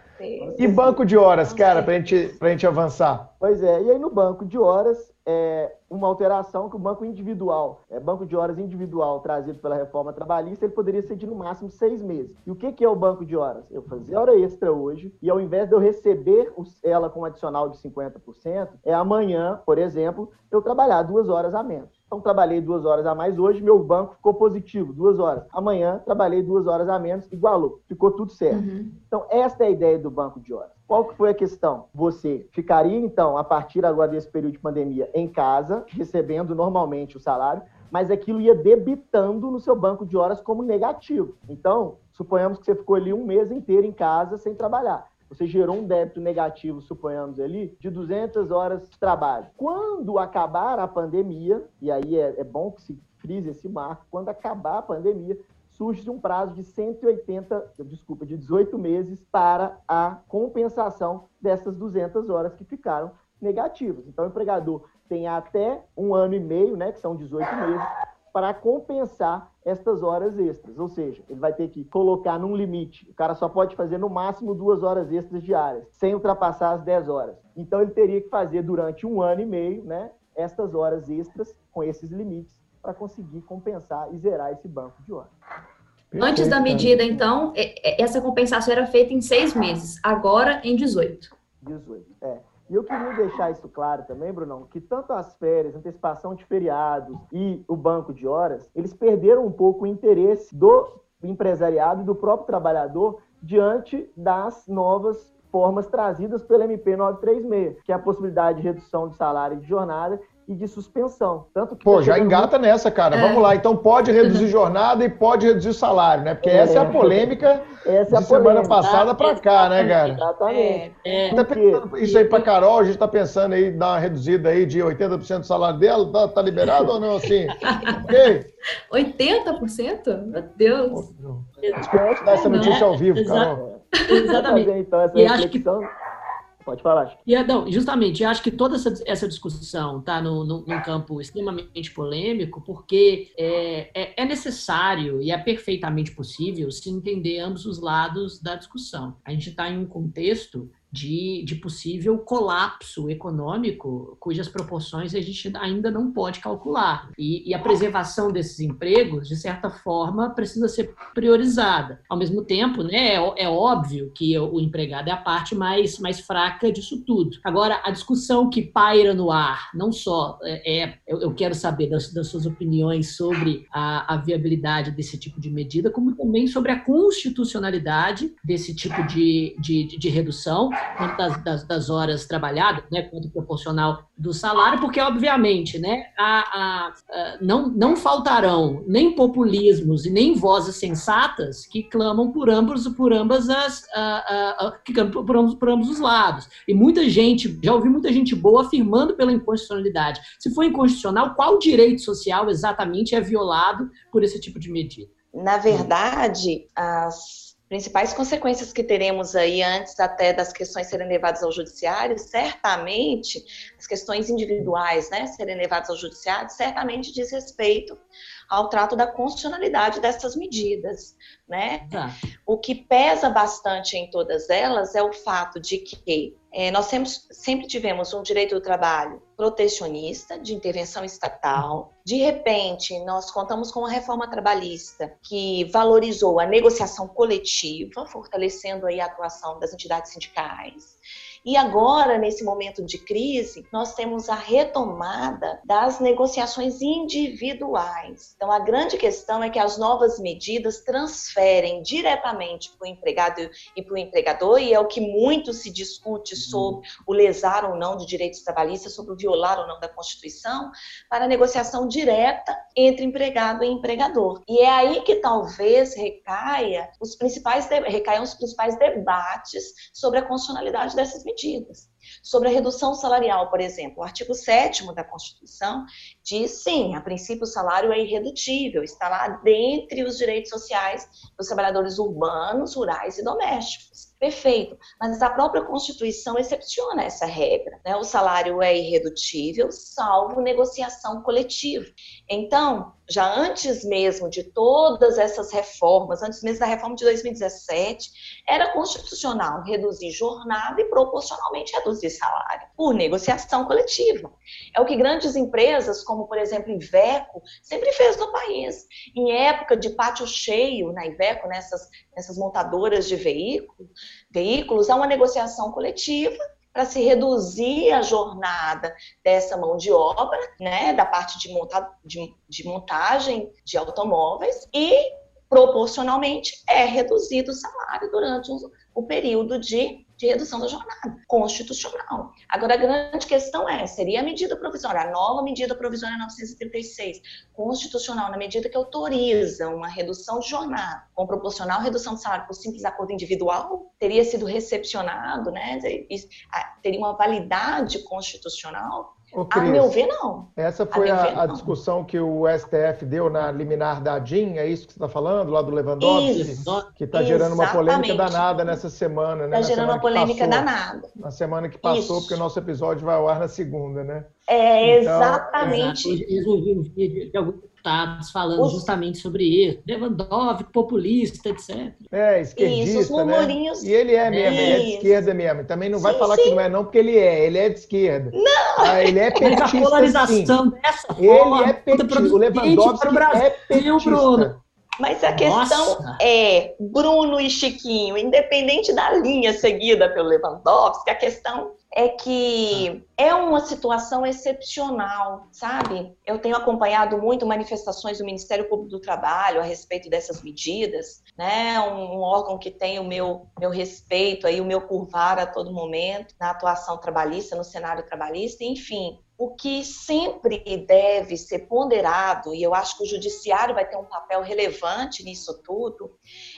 E banco de horas, cara, para gente, a gente avançar? Pois é, e aí no banco de horas, é uma alteração que o banco individual, é, banco de horas individual trazido pela reforma trabalhista, ele poderia ser de no máximo seis meses. E o que, que é o banco de horas? Eu fazia hora extra hoje e ao invés de eu receber ela com um adicional de 50%, é amanhã, por exemplo, eu trabalhar duas horas a menos. Então, trabalhei duas horas a mais hoje, meu banco ficou positivo, duas horas. Amanhã, trabalhei duas horas a menos, igualou. Ficou tudo certo. Uhum. Então, esta é a ideia do banco de horas. Qual que foi a questão? Você ficaria, então, a partir agora desse período de pandemia, em casa, recebendo normalmente o salário, mas aquilo ia debitando no seu banco de horas como negativo. Então, suponhamos que você ficou ali um mês inteiro em casa sem trabalhar você gerou um débito negativo, suponhamos ali, de 200 horas de trabalho. Quando acabar a pandemia, e aí é, é bom que se frise esse marco, quando acabar a pandemia, surge um prazo de 180, desculpa, de 18 meses para a compensação dessas 200 horas que ficaram negativas. Então, o empregador tem até um ano e meio, né, que são 18 meses, para compensar estas horas extras. Ou seja, ele vai ter que colocar num limite. O cara só pode fazer no máximo duas horas extras diárias, sem ultrapassar as 10 horas. Então ele teria que fazer durante um ano e meio, né, estas horas extras com esses limites para conseguir compensar e zerar esse banco de horas. Antes da medida, então, essa compensação era feita em seis meses, agora em 18. 18, é. E eu queria deixar isso claro também, Brunão, que tanto as férias, antecipação de feriados e o banco de horas, eles perderam um pouco o interesse do empresariado e do próprio trabalhador diante das novas formas trazidas pelo MP 936, que é a possibilidade de redução de salário e de jornada e de suspensão. Tanto que Pô, tá já engata muito... nessa, cara. É. Vamos lá. Então pode reduzir jornada e pode reduzir salário, né? Porque é. essa é a polêmica essa é a de semana passada para cá, né, cara? Exatamente. É. Tá pensando isso aí para Carol, a gente tá pensando aí dar uma reduzida aí de 80% do salário dela, tá, tá liberado ou não assim? ok? 80%? Meu Deus. Espero dar essa notícia ao vivo, Carol. Exatamente. então essa e reflexão... acho que Pode falar. E, não, justamente, acho que toda essa, essa discussão está no, no, num campo extremamente polêmico, porque é, é, é, necessário e é perfeitamente possível se entender ambos os lados da discussão. A gente está em um contexto de, de possível colapso econômico, cujas proporções a gente ainda não pode calcular. E, e, a preservação desses empregos, de certa forma, precisa ser priorizada. Ao mesmo tempo, né, é, é óbvio que o empregado é a parte mais, mais fraca disso tudo. Agora, a discussão que paira no ar, não só é, é eu, eu, quero saber das, das, suas opiniões sobre a, a viabilidade desse tipo de medida, como também sobre a constitucionalidade desse tipo de, de, de redução quanto das, das, das, horas trabalhadas, né, quanto proporcional do salário, porque, obviamente, né, a, a, a, não, não faltarão nem populismos e nem vozes sensatas que clamam por ambos, por ambas as, que clamam por ambos, por ambos os lados. E muita gente, já ouvi muita gente boa afirmando pela inconstitucionalidade. Se for inconstitucional, qual direito social exatamente é violado por esse tipo de medida? Na verdade, as principais consequências que teremos aí antes até das questões serem levadas ao judiciário, certamente as questões individuais, né, serem levadas ao judiciário, certamente diz respeito ao trato da constitucionalidade dessas medidas, né? Tá. O que pesa bastante em todas elas é o fato de que é, nós sempre, sempre tivemos um direito do trabalho protecionista, de intervenção estatal. De repente, nós contamos com uma reforma trabalhista que valorizou a negociação coletiva, fortalecendo aí a atuação das entidades sindicais. E agora, nesse momento de crise, nós temos a retomada das negociações individuais. Então, a grande questão é que as novas medidas transferem diretamente para o empregado e para o empregador, e é o que muito se discute uhum. sobre o lesar ou não de direitos trabalhistas, sobre o violar ou não da Constituição, para a negociação direta entre empregado e empregador. E é aí que talvez recaia os principais, recaiam os principais debates sobre a constitucionalidade dessas medidas. Sobre a redução salarial, por exemplo, o artigo 7 da Constituição diz sim, a princípio o salário é irredutível, está lá dentre os direitos sociais dos trabalhadores urbanos, rurais e domésticos. Perfeito, mas a própria Constituição excepciona essa regra. Né? O salário é irredutível, salvo negociação coletiva. Então, já antes mesmo de todas essas reformas, antes mesmo da reforma de 2017, era constitucional reduzir jornada e proporcionalmente reduzir salário por negociação coletiva. É o que grandes empresas, como por exemplo Iveco, sempre fez no país. Em época de pátio cheio na Iveco, nessas, nessas montadoras de veículos, veículos, há uma negociação coletiva para se reduzir a jornada dessa mão de obra, né, da parte de, monta de, de montagem de automóveis e proporcionalmente é reduzido o salário durante o período de de redução da jornada, constitucional. Agora, a grande questão é, seria a medida provisória, a nova medida provisória 936, constitucional, na medida que autoriza uma redução de jornada, com proporcional redução de salário por simples acordo individual, teria sido recepcionado, né, teria uma validade constitucional, Ô, Cris, a meu ver, não. Essa foi a, a, a discussão que o STF deu na liminar da DIN, é isso que você está falando, lá do Lewandowski? Isso, que está gerando uma polêmica danada nessa semana, né? Está gerando uma polêmica passou, danada. Na semana que passou, isso. porque o nosso episódio vai ao ar na segunda, né? É, então, exatamente. Exato. Vídeo de alguns deputados falando Os... justamente sobre isso. Lewandowski, populista, etc. É, esquerdista, isso, né? E ele é mesmo, ele é de esquerda mesmo. Também não vai sim, falar sim. que não é não, porque ele é, ele é de esquerda. Não! Ah, ele é petista, Mas a polarização sim. dessa ele forma, é petista, o Lewandowski é petista. Bruno. Mas a questão Nossa. é, Bruno e Chiquinho, independente da linha seguida pelo Lewandowski, a questão é que é uma situação excepcional, sabe? Eu tenho acompanhado muito manifestações do Ministério Público do Trabalho a respeito dessas medidas, né? Um, órgão que tem o meu, meu respeito aí, o meu curvar a todo momento na atuação trabalhista, no cenário trabalhista, enfim. O que sempre deve ser ponderado, e eu acho que o judiciário vai ter um papel relevante nisso tudo,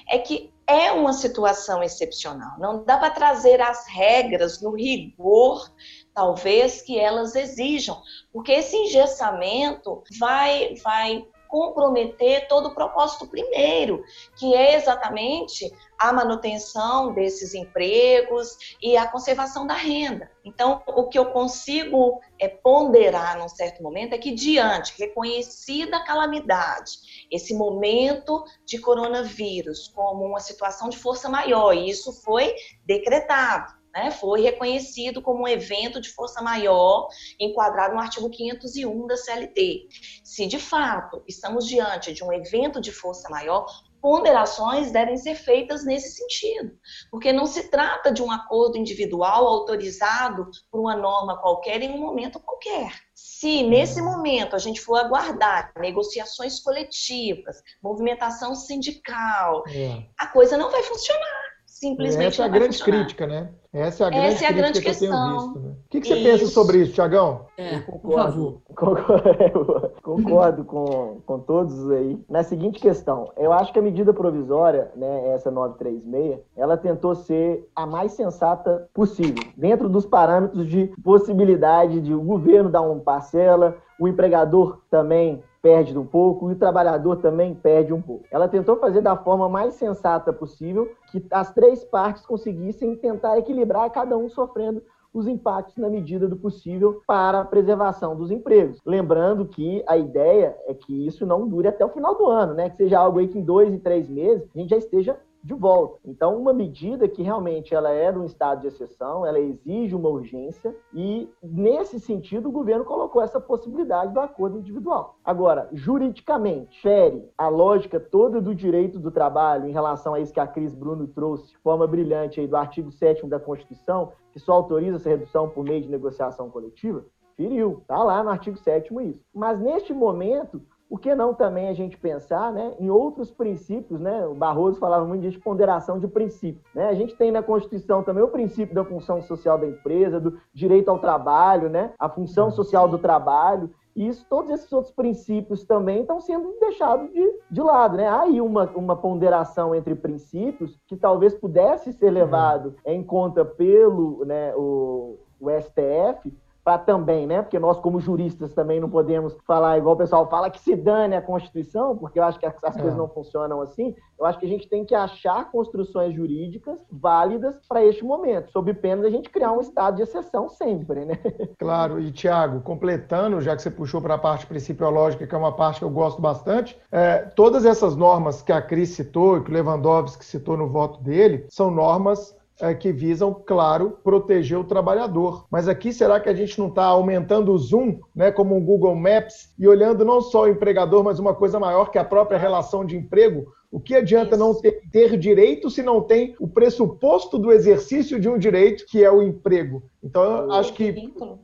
é que é uma situação excepcional. Não dá para trazer as regras no rigor, talvez, que elas exijam, porque esse engessamento vai, vai comprometer todo o propósito primeiro, que é exatamente a manutenção desses empregos e a conservação da renda. Então, o que eu consigo é, ponderar num certo momento é que, diante, reconhecida a calamidade, esse momento de coronavírus como uma situação de força maior, e isso foi decretado, né, foi reconhecido como um evento de força maior, enquadrado no artigo 501 da CLT. Se de fato estamos diante de um evento de força maior, ponderações devem ser feitas nesse sentido, porque não se trata de um acordo individual autorizado por uma norma qualquer em um momento qualquer. Se nesse momento a gente for aguardar negociações coletivas, movimentação sindical, é. a coisa não vai funcionar simplesmente Essa é a grande funcionar. crítica, né? Essa é a grande, Essa é a grande que questão. visto. Né? O que, que você isso. pensa sobre isso, Tiagão? É, por favor. Concordo, concordo com, com todos aí. Na seguinte questão, eu acho que a medida provisória, né, essa 936, ela tentou ser a mais sensata possível, dentro dos parâmetros de possibilidade de o governo dar uma parcela, o empregador também perde um pouco e o trabalhador também perde um pouco. Ela tentou fazer da forma mais sensata possível que as três partes conseguissem tentar equilibrar, cada um sofrendo os impactos na medida do possível para a preservação dos empregos. Lembrando que a ideia é que isso não dure até o final do ano, né? Que seja algo aí que em dois e três meses a gente já esteja de volta. Então, uma medida que realmente ela é um estado de exceção, ela exige uma urgência e, nesse sentido, o governo colocou essa possibilidade do acordo individual. Agora, juridicamente, fere a lógica toda do direito do trabalho em relação a isso que a Cris Bruno trouxe de forma brilhante aí do artigo 7 da Constituição, que só autoriza essa redução por meio de negociação coletiva? Feriu, tá lá no artigo 7 isso. Mas, neste momento, por que não também a gente pensar né, em outros princípios? Né? O Barroso falava muito de ponderação de princípios. Né? A gente tem na Constituição também o princípio da função social da empresa, do direito ao trabalho, né? a função social do trabalho. E isso, todos esses outros princípios também estão sendo deixados de, de lado. Né? Há aí uma, uma ponderação entre princípios que talvez pudesse ser levado em conta pelo né, o, o STF, também, né? Porque nós, como juristas, também não podemos falar igual o pessoal fala que se dane a Constituição, porque eu acho que as, as é. coisas não funcionam assim. Eu acho que a gente tem que achar construções jurídicas válidas para este momento, sob pena da gente criar um estado de exceção sempre, né? Claro, e Tiago, completando, já que você puxou para a parte principiológica, que é uma parte que eu gosto bastante, é, todas essas normas que a Cris citou e que o Lewandowski citou no voto dele, são normas é, que visam, claro, proteger o trabalhador. Mas aqui será que a gente não está aumentando o zoom, né, como o Google Maps, e olhando não só o empregador, mas uma coisa maior que a própria relação de emprego? O que adianta Isso. não ter, ter, direito se não tem o pressuposto do exercício de um direito, que é o emprego? Então, eu acho que,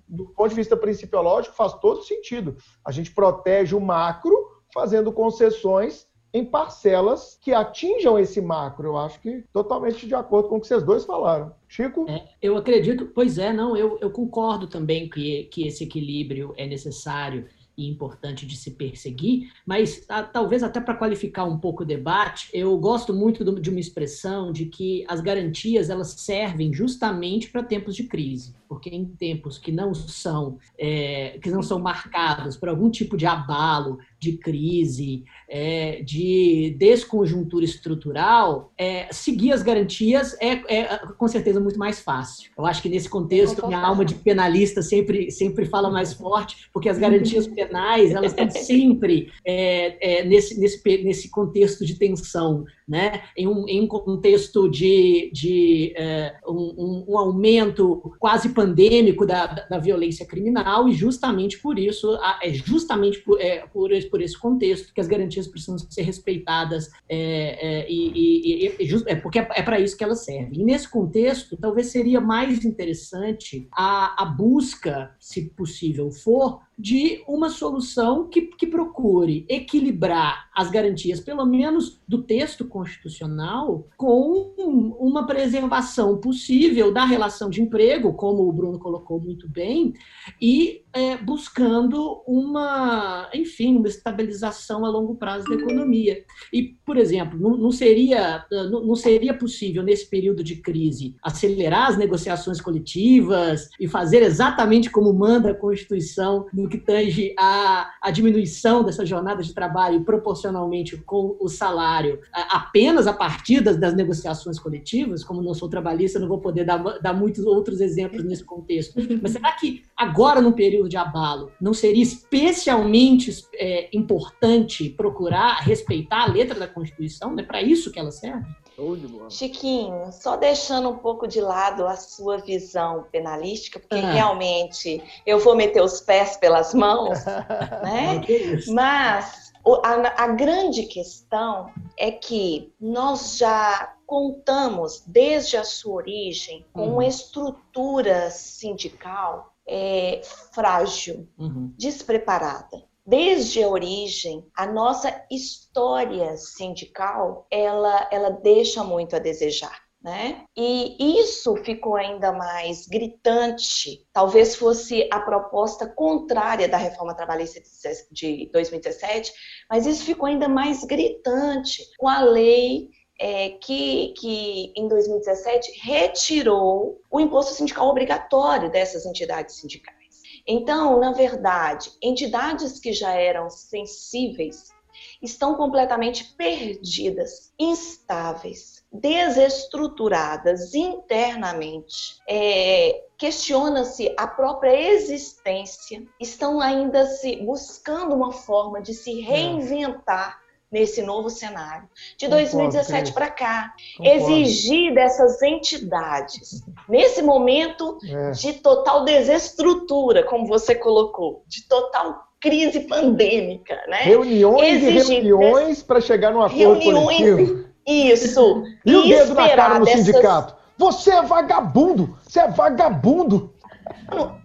do ponto de vista principiológico, faz todo sentido. A gente protege o macro fazendo concessões em parcelas que atinjam esse macro. Eu acho que totalmente de acordo com o que vocês dois falaram. Chico? É, eu acredito, pois é, não, eu, eu concordo também que, que esse equilíbrio é necessário e importante de se perseguir, mas a, talvez até para qualificar um pouco o debate, eu gosto muito do, de uma expressão de que as garantias elas servem justamente para tempos de crise, porque em tempos que não são é, que não são marcados por algum tipo de abalo, de crise, é, de desconjuntura estrutural, é, seguir as garantias é, é, com certeza muito mais fácil. Eu acho que nesse contexto minha alma de penalista sempre sempre fala mais forte, porque as garantias penais elas estão sempre é, é, nesse, nesse, nesse contexto de tensão, né? em, um, em um contexto de, de é, um, um, aumento quase pandêmico da, da violência criminal, e justamente por isso, é justamente por, é, por, por esse contexto que as garantias precisam ser respeitadas, é, é, e, e, e just, é porque é, para isso que elas servem. E nesse contexto, talvez seria mais interessante a, a busca, se possível for, de uma solução que, que procure equilibrar as garantias, pelo menos do texto constitucional, com uma preservação possível da relação de emprego, como o Bruno colocou muito bem, e é, buscando uma, enfim, uma estabilização a longo prazo da economia. E, por exemplo, não, não seria, não, não seria possível, nesse período de crise, acelerar as negociações coletivas e fazer exatamente como manda a Constituição no no que tange a, a diminuição dessa jornada de trabalho proporcionalmente com o salário apenas a partir das, das negociações coletivas, como não sou trabalhista, não vou poder dar, dar muitos outros exemplos nesse contexto. Mas será que agora, no período de abalo, não seria especialmente é, importante procurar respeitar a letra da Constituição? É para isso que ela serve? Chiquinho, só deixando um pouco de lado a sua visão penalística, porque ah. realmente eu vou meter os pés pelas mãos, né? Mas a, a grande questão é que nós já contamos, desde a sua origem, com uma uhum. estrutura sindical é, frágil, uhum. despreparada desde a origem, a nossa história sindical, ela, ela deixa muito a desejar. Né? E isso ficou ainda mais gritante. Talvez fosse a proposta contrária da reforma trabalhista de 2017, mas isso ficou ainda mais gritante com a lei é, que, que em 2017 retirou o imposto sindical obrigatório dessas entidades sindicais. Então, na verdade, entidades que já eram sensíveis estão completamente perdidas, instáveis, desestruturadas internamente. É, Questiona-se a própria existência, estão ainda se buscando uma forma de se é. reinventar nesse novo cenário. De 2017 para cá, Concordo. exigir dessas entidades, nesse momento é. de total desestrutura, como você colocou, de total crise pandêmica, né? Reuniões exigir e reuniões desse... para chegar num acordo reuniões, coletivo. Isso. e, e o dedo na cara no dessas... sindicato? Você é vagabundo! Você é vagabundo!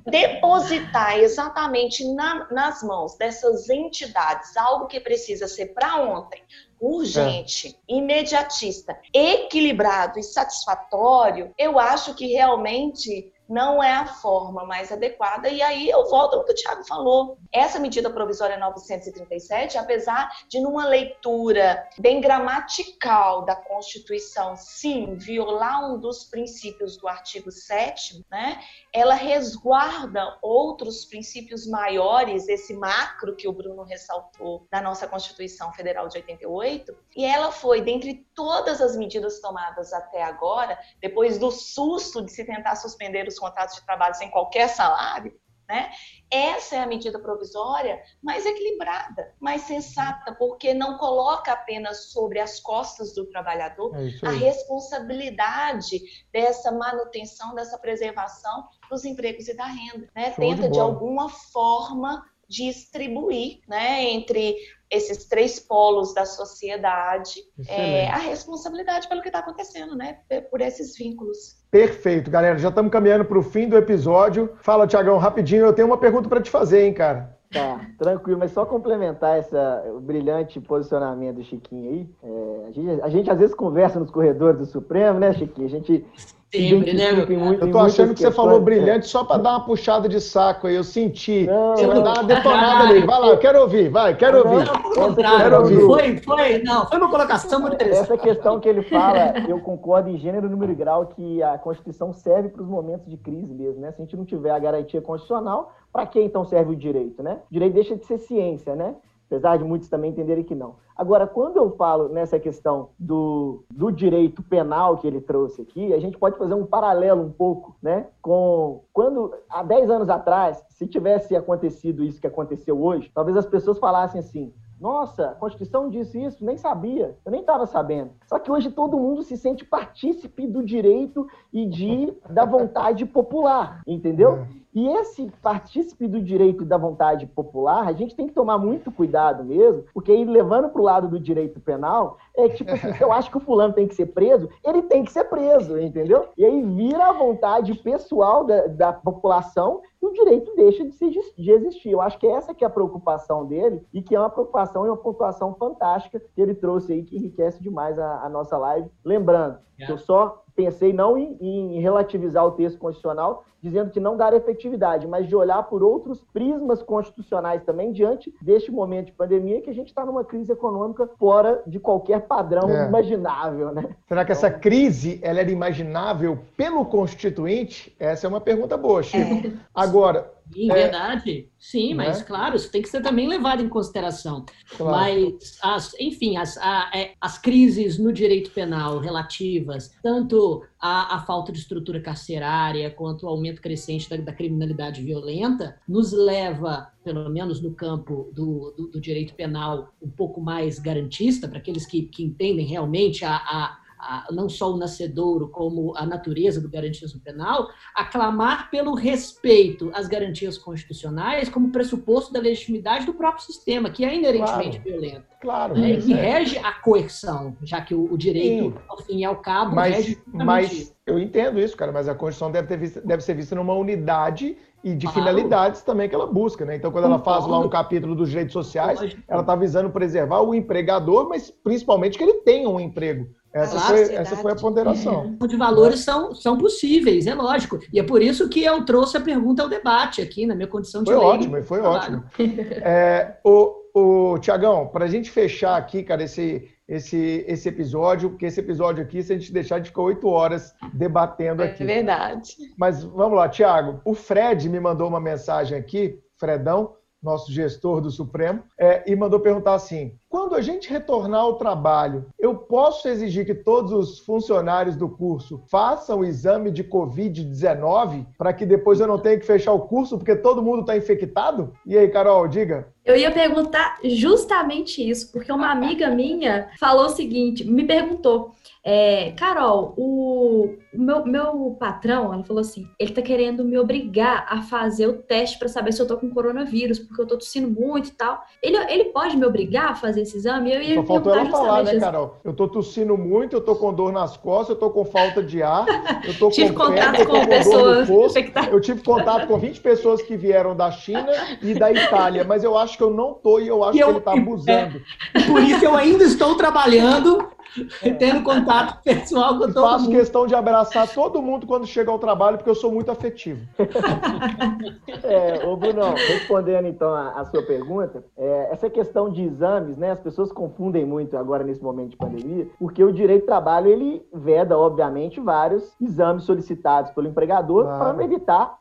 Depositar exatamente na, nas mãos dessas entidades algo que precisa ser para ontem, urgente, é. imediatista, equilibrado e satisfatório, eu acho que realmente não é a forma mais adequada. E aí eu volto ao que o Tiago falou. Essa medida provisória 937, apesar de numa leitura bem gramatical da Constituição, sim, violar um dos princípios do artigo 7 né, ela resguarda outros princípios maiores, esse macro que o Bruno ressaltou da nossa Constituição Federal de 88, e ela foi, dentre todas as medidas tomadas até agora, depois do susto de se tentar suspender os contratos de trabalho sem qualquer salário, né? Essa é a medida provisória mais equilibrada, mais sensata, porque não coloca apenas sobre as costas do trabalhador é a responsabilidade dessa manutenção, dessa preservação dos empregos e da renda. Né? Tenta, de, de alguma forma, distribuir né, entre esses três polos da sociedade é, a responsabilidade pelo que está acontecendo, né? Por esses vínculos. Perfeito, galera. Já estamos caminhando para o fim do episódio. Fala, Tiagão, rapidinho. Eu tenho uma pergunta para te fazer, hein, cara. Tá, tranquilo, mas só complementar essa, o brilhante posicionamento do Chiquinho aí. É, a, gente, a gente às vezes conversa nos corredores do Supremo, né, Chiquinho? A gente Sempre, né? Muito, eu tô achando que você falou brilhante só para dar uma puxada de saco aí. Eu senti. Não, você vai dar uma detonada ali. Vai lá, eu quero ouvir, vai, quero ouvir. Não, quero ouvir. Foi, foi, não, foi uma colocação muito interessante. Essa questão que ele fala, eu concordo em gênero, número e grau, que a Constituição serve para os momentos de crise mesmo, né? Se a gente não tiver a garantia constitucional, para que então serve o direito, né? O direito deixa de ser ciência, né? Apesar de muitos também entenderem que não. Agora, quando eu falo nessa questão do, do direito penal que ele trouxe aqui, a gente pode fazer um paralelo um pouco, né, com quando, há 10 anos atrás, se tivesse acontecido isso que aconteceu hoje, talvez as pessoas falassem assim, nossa, a Constituição disse isso, nem sabia, eu nem estava sabendo. Só que hoje todo mundo se sente partícipe do direito e de, da vontade popular, entendeu? E esse partícipe do direito e da vontade popular, a gente tem que tomar muito cuidado mesmo, porque aí levando para o lado do direito penal, é tipo assim, se eu acho que o fulano tem que ser preso, ele tem que ser preso, entendeu? E aí vira a vontade pessoal da, da população e o direito deixa de, se, de existir. Eu acho que essa que é a preocupação dele e que é uma preocupação e uma pontuação fantástica que ele trouxe aí, que enriquece demais a, a nossa live. Lembrando, é. que eu só pensei não em, em, relativizar o texto constitucional, dizendo que não dar efetividade, mas de olhar por outros prismas constitucionais também diante deste momento de pandemia que a gente está numa crise econômica fora de qualquer padrão é. imaginável, né? Será que essa então, crise ela era imaginável pelo constituinte? Essa é uma pergunta boa, Chico. É. Agora, Sim, é... verdade. Sim, mas né? claro, isso tem que ser também levado em consideração. Claro. Mas, as, enfim, as, a, é, as crises no direito penal relativas, tanto à, à falta de estrutura carcerária quanto ao aumento crescente da, da criminalidade violenta, nos leva pelo menos no campo do, do, do, direito penal, um pouco mais garantista, para aqueles que, que entendem realmente a, a, não só o nascedouro, como a natureza do garantismo penal, aclamar pelo respeito às garantias constitucionais como pressuposto da legitimidade do próprio sistema, que é inerentemente claro, violento. Claro. Né? Que rege a coerção, já que o, o direito, Sim. ao fim e ao cabo, mas, rege Mas eu entendo isso, cara, mas a Constituição deve, ter visto, deve ser vista numa unidade e de claro. finalidades também que ela busca, né? Então, quando ela faz lá um capítulo dos direitos sociais, ela está visando preservar o empregador, mas principalmente que ele tenha um emprego. Essa, foi, essa foi a ponderação. De valores são, são possíveis, é lógico. E é por isso que eu trouxe a pergunta ao debate aqui, na minha condição de Foi ótimo, foi ótimo. é, o, o Tiagão, para a gente fechar aqui, cara, esse, esse, esse episódio, porque esse episódio aqui, se a gente deixar, de ficar oito horas debatendo aqui. É verdade. Mas vamos lá, Tiago. O Fred me mandou uma mensagem aqui, Fredão, nosso gestor do Supremo, é, e mandou perguntar assim: quando a gente retornar ao trabalho, eu posso exigir que todos os funcionários do curso façam o exame de Covid-19 para que depois eu não tenha que fechar o curso porque todo mundo está infectado? E aí, Carol, diga. Eu ia perguntar justamente isso, porque uma amiga minha falou o seguinte: me perguntou. É, Carol, o, meu, meu patrão, ela falou assim, ele tá querendo me obrigar a fazer o teste para saber se eu tô com coronavírus, porque eu tô tossindo muito e tal. Ele, ele pode me obrigar a fazer esse exame? Eu ia Só faltou ela falar, né, Carol? Eu tô tossindo muito, eu tô com dor nas costas, eu tô com falta de ar, eu tô tive com contato febre, com, com pessoas Eu tive contato com 20 pessoas que vieram da China e da Itália, mas eu acho que eu não tô e eu acho e que eu, ele tá abusando. É, por isso eu ainda estou trabalhando é. tendo contato pessoal com todo Faço mundo. questão de abraçar todo mundo quando chega ao trabalho, porque eu sou muito afetivo. é, ô Bruno, respondendo então a, a sua pergunta, é, essa questão de exames, né, as pessoas confundem muito agora nesse momento de pandemia, porque o direito do trabalho, ele veda, obviamente, vários exames solicitados pelo empregador claro. para evitar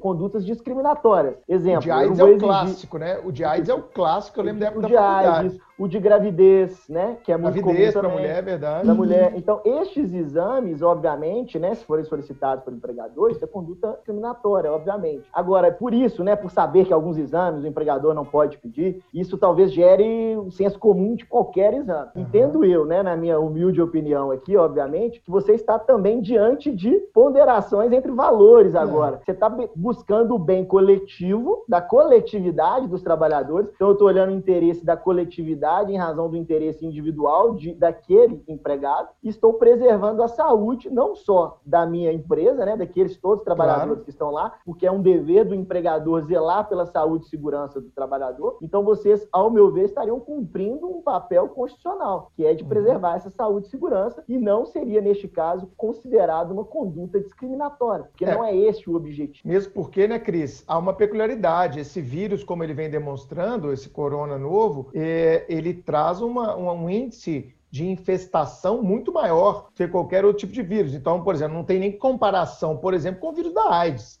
condutas discriminatórias. Exemplo, o de AIDS é o exigir... clássico, né? O de AIDS é o clássico, eu lembro da época o da faculdade. AIDS, o de gravidez, né? Que é muito gravidez para mulher, é verdade. Da mulher. Então, estes exames, obviamente, né? Se forem solicitados pelo empregador, isso é conduta discriminatória, obviamente. Agora, por isso, né? Por saber que alguns exames o empregador não pode pedir, isso talvez gere um senso comum de qualquer exame. Uhum. Entendo eu, né? Na minha humilde opinião aqui, obviamente, que você está também diante de ponderações entre valores é. agora. É. Você está buscando o bem coletivo, da coletividade dos trabalhadores. Então, eu estou olhando o interesse da coletividade em razão do interesse individual de, daquele empregado. Estou preservando a saúde não só da minha empresa, né, daqueles todos os trabalhadores claro. que estão lá, porque é um dever do empregador zelar pela saúde e segurança do trabalhador. Então vocês, ao meu ver, estariam cumprindo um papel constitucional, que é de uhum. preservar essa saúde e segurança e não seria neste caso considerado uma conduta discriminatória, porque é. não é esse o objetivo. Mesmo porque, né, Cris, há uma peculiaridade. Esse vírus, como ele vem demonstrando, esse corona novo, é, ele traz uma, um índice de infestação muito maior que qualquer outro tipo de vírus. Então, por exemplo, não tem nem comparação, por exemplo, com o vírus da AIDS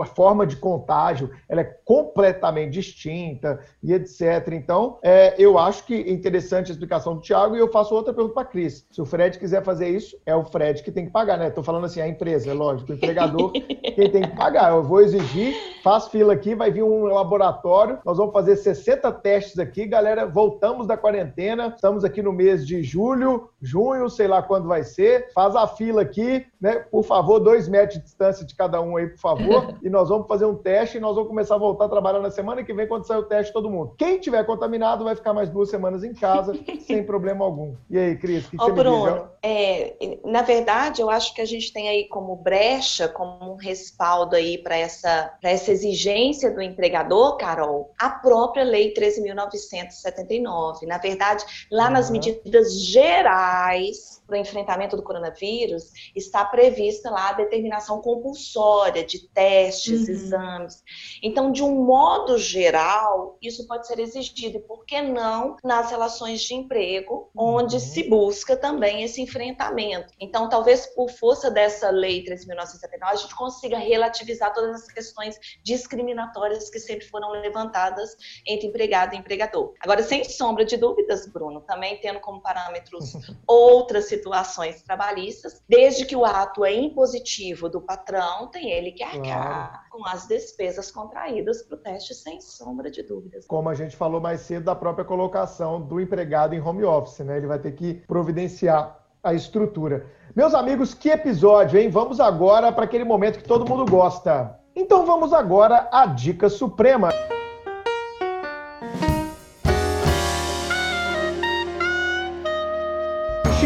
a forma de contágio ela é completamente distinta e etc. Então, é, eu acho que é interessante a explicação do Tiago e eu faço outra pergunta para a Cris. Se o Fred quiser fazer isso, é o Fred que tem que pagar, né? Estou falando assim, a empresa, é lógico, o empregador, quem tem que pagar. Eu vou exigir, faz fila aqui, vai vir um laboratório, nós vamos fazer 60 testes aqui, galera, voltamos da quarentena, estamos aqui no mês de julho, junho, sei lá quando vai ser, faz a fila aqui, né? Por favor, dois metros de distância de cada um aí, por favor favor, e nós vamos fazer um teste e nós vamos começar a voltar a trabalhar na semana que vem quando sair o teste todo mundo. Quem tiver contaminado vai ficar mais duas semanas em casa sem problema algum. E aí, Cris, o que, que você Bruno? É, na verdade, eu acho que a gente tem aí como brecha, como um respaldo aí para essa, essa exigência do empregador, Carol, a própria Lei 13.979. Na verdade, lá uhum. nas medidas gerais para o enfrentamento do coronavírus, está prevista lá a determinação compulsória de de testes, uhum. exames. Então, de um modo geral, isso pode ser exigido, e por que não nas relações de emprego, onde uhum. se busca também esse enfrentamento. Então, talvez por força dessa lei 3.979, a gente consiga relativizar todas as questões discriminatórias que sempre foram levantadas entre empregado e empregador. Agora, sem sombra de dúvidas, Bruno, também tendo como parâmetros outras situações trabalhistas, desde que o ato é impositivo do patrão, tem ele que arcar claro. com as despesas contraídas para o teste, sem sombra de dúvidas. Como a gente falou mais cedo da própria colocação do empregado em home office, né? Ele vai ter que providenciar a estrutura. Meus amigos, que episódio, hein? Vamos agora para aquele momento que todo mundo gosta. Então vamos agora à dica suprema.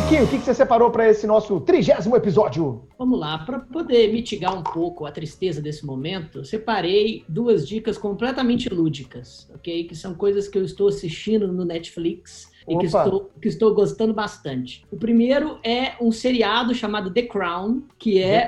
O que, você separou para esse nosso trigésimo episódio? Vamos lá, para poder mitigar um pouco a tristeza desse momento, separei duas dicas completamente lúdicas, ok? Que são coisas que eu estou assistindo no Netflix e que estou, que estou gostando bastante. O primeiro é um seriado chamado The Crown, que é,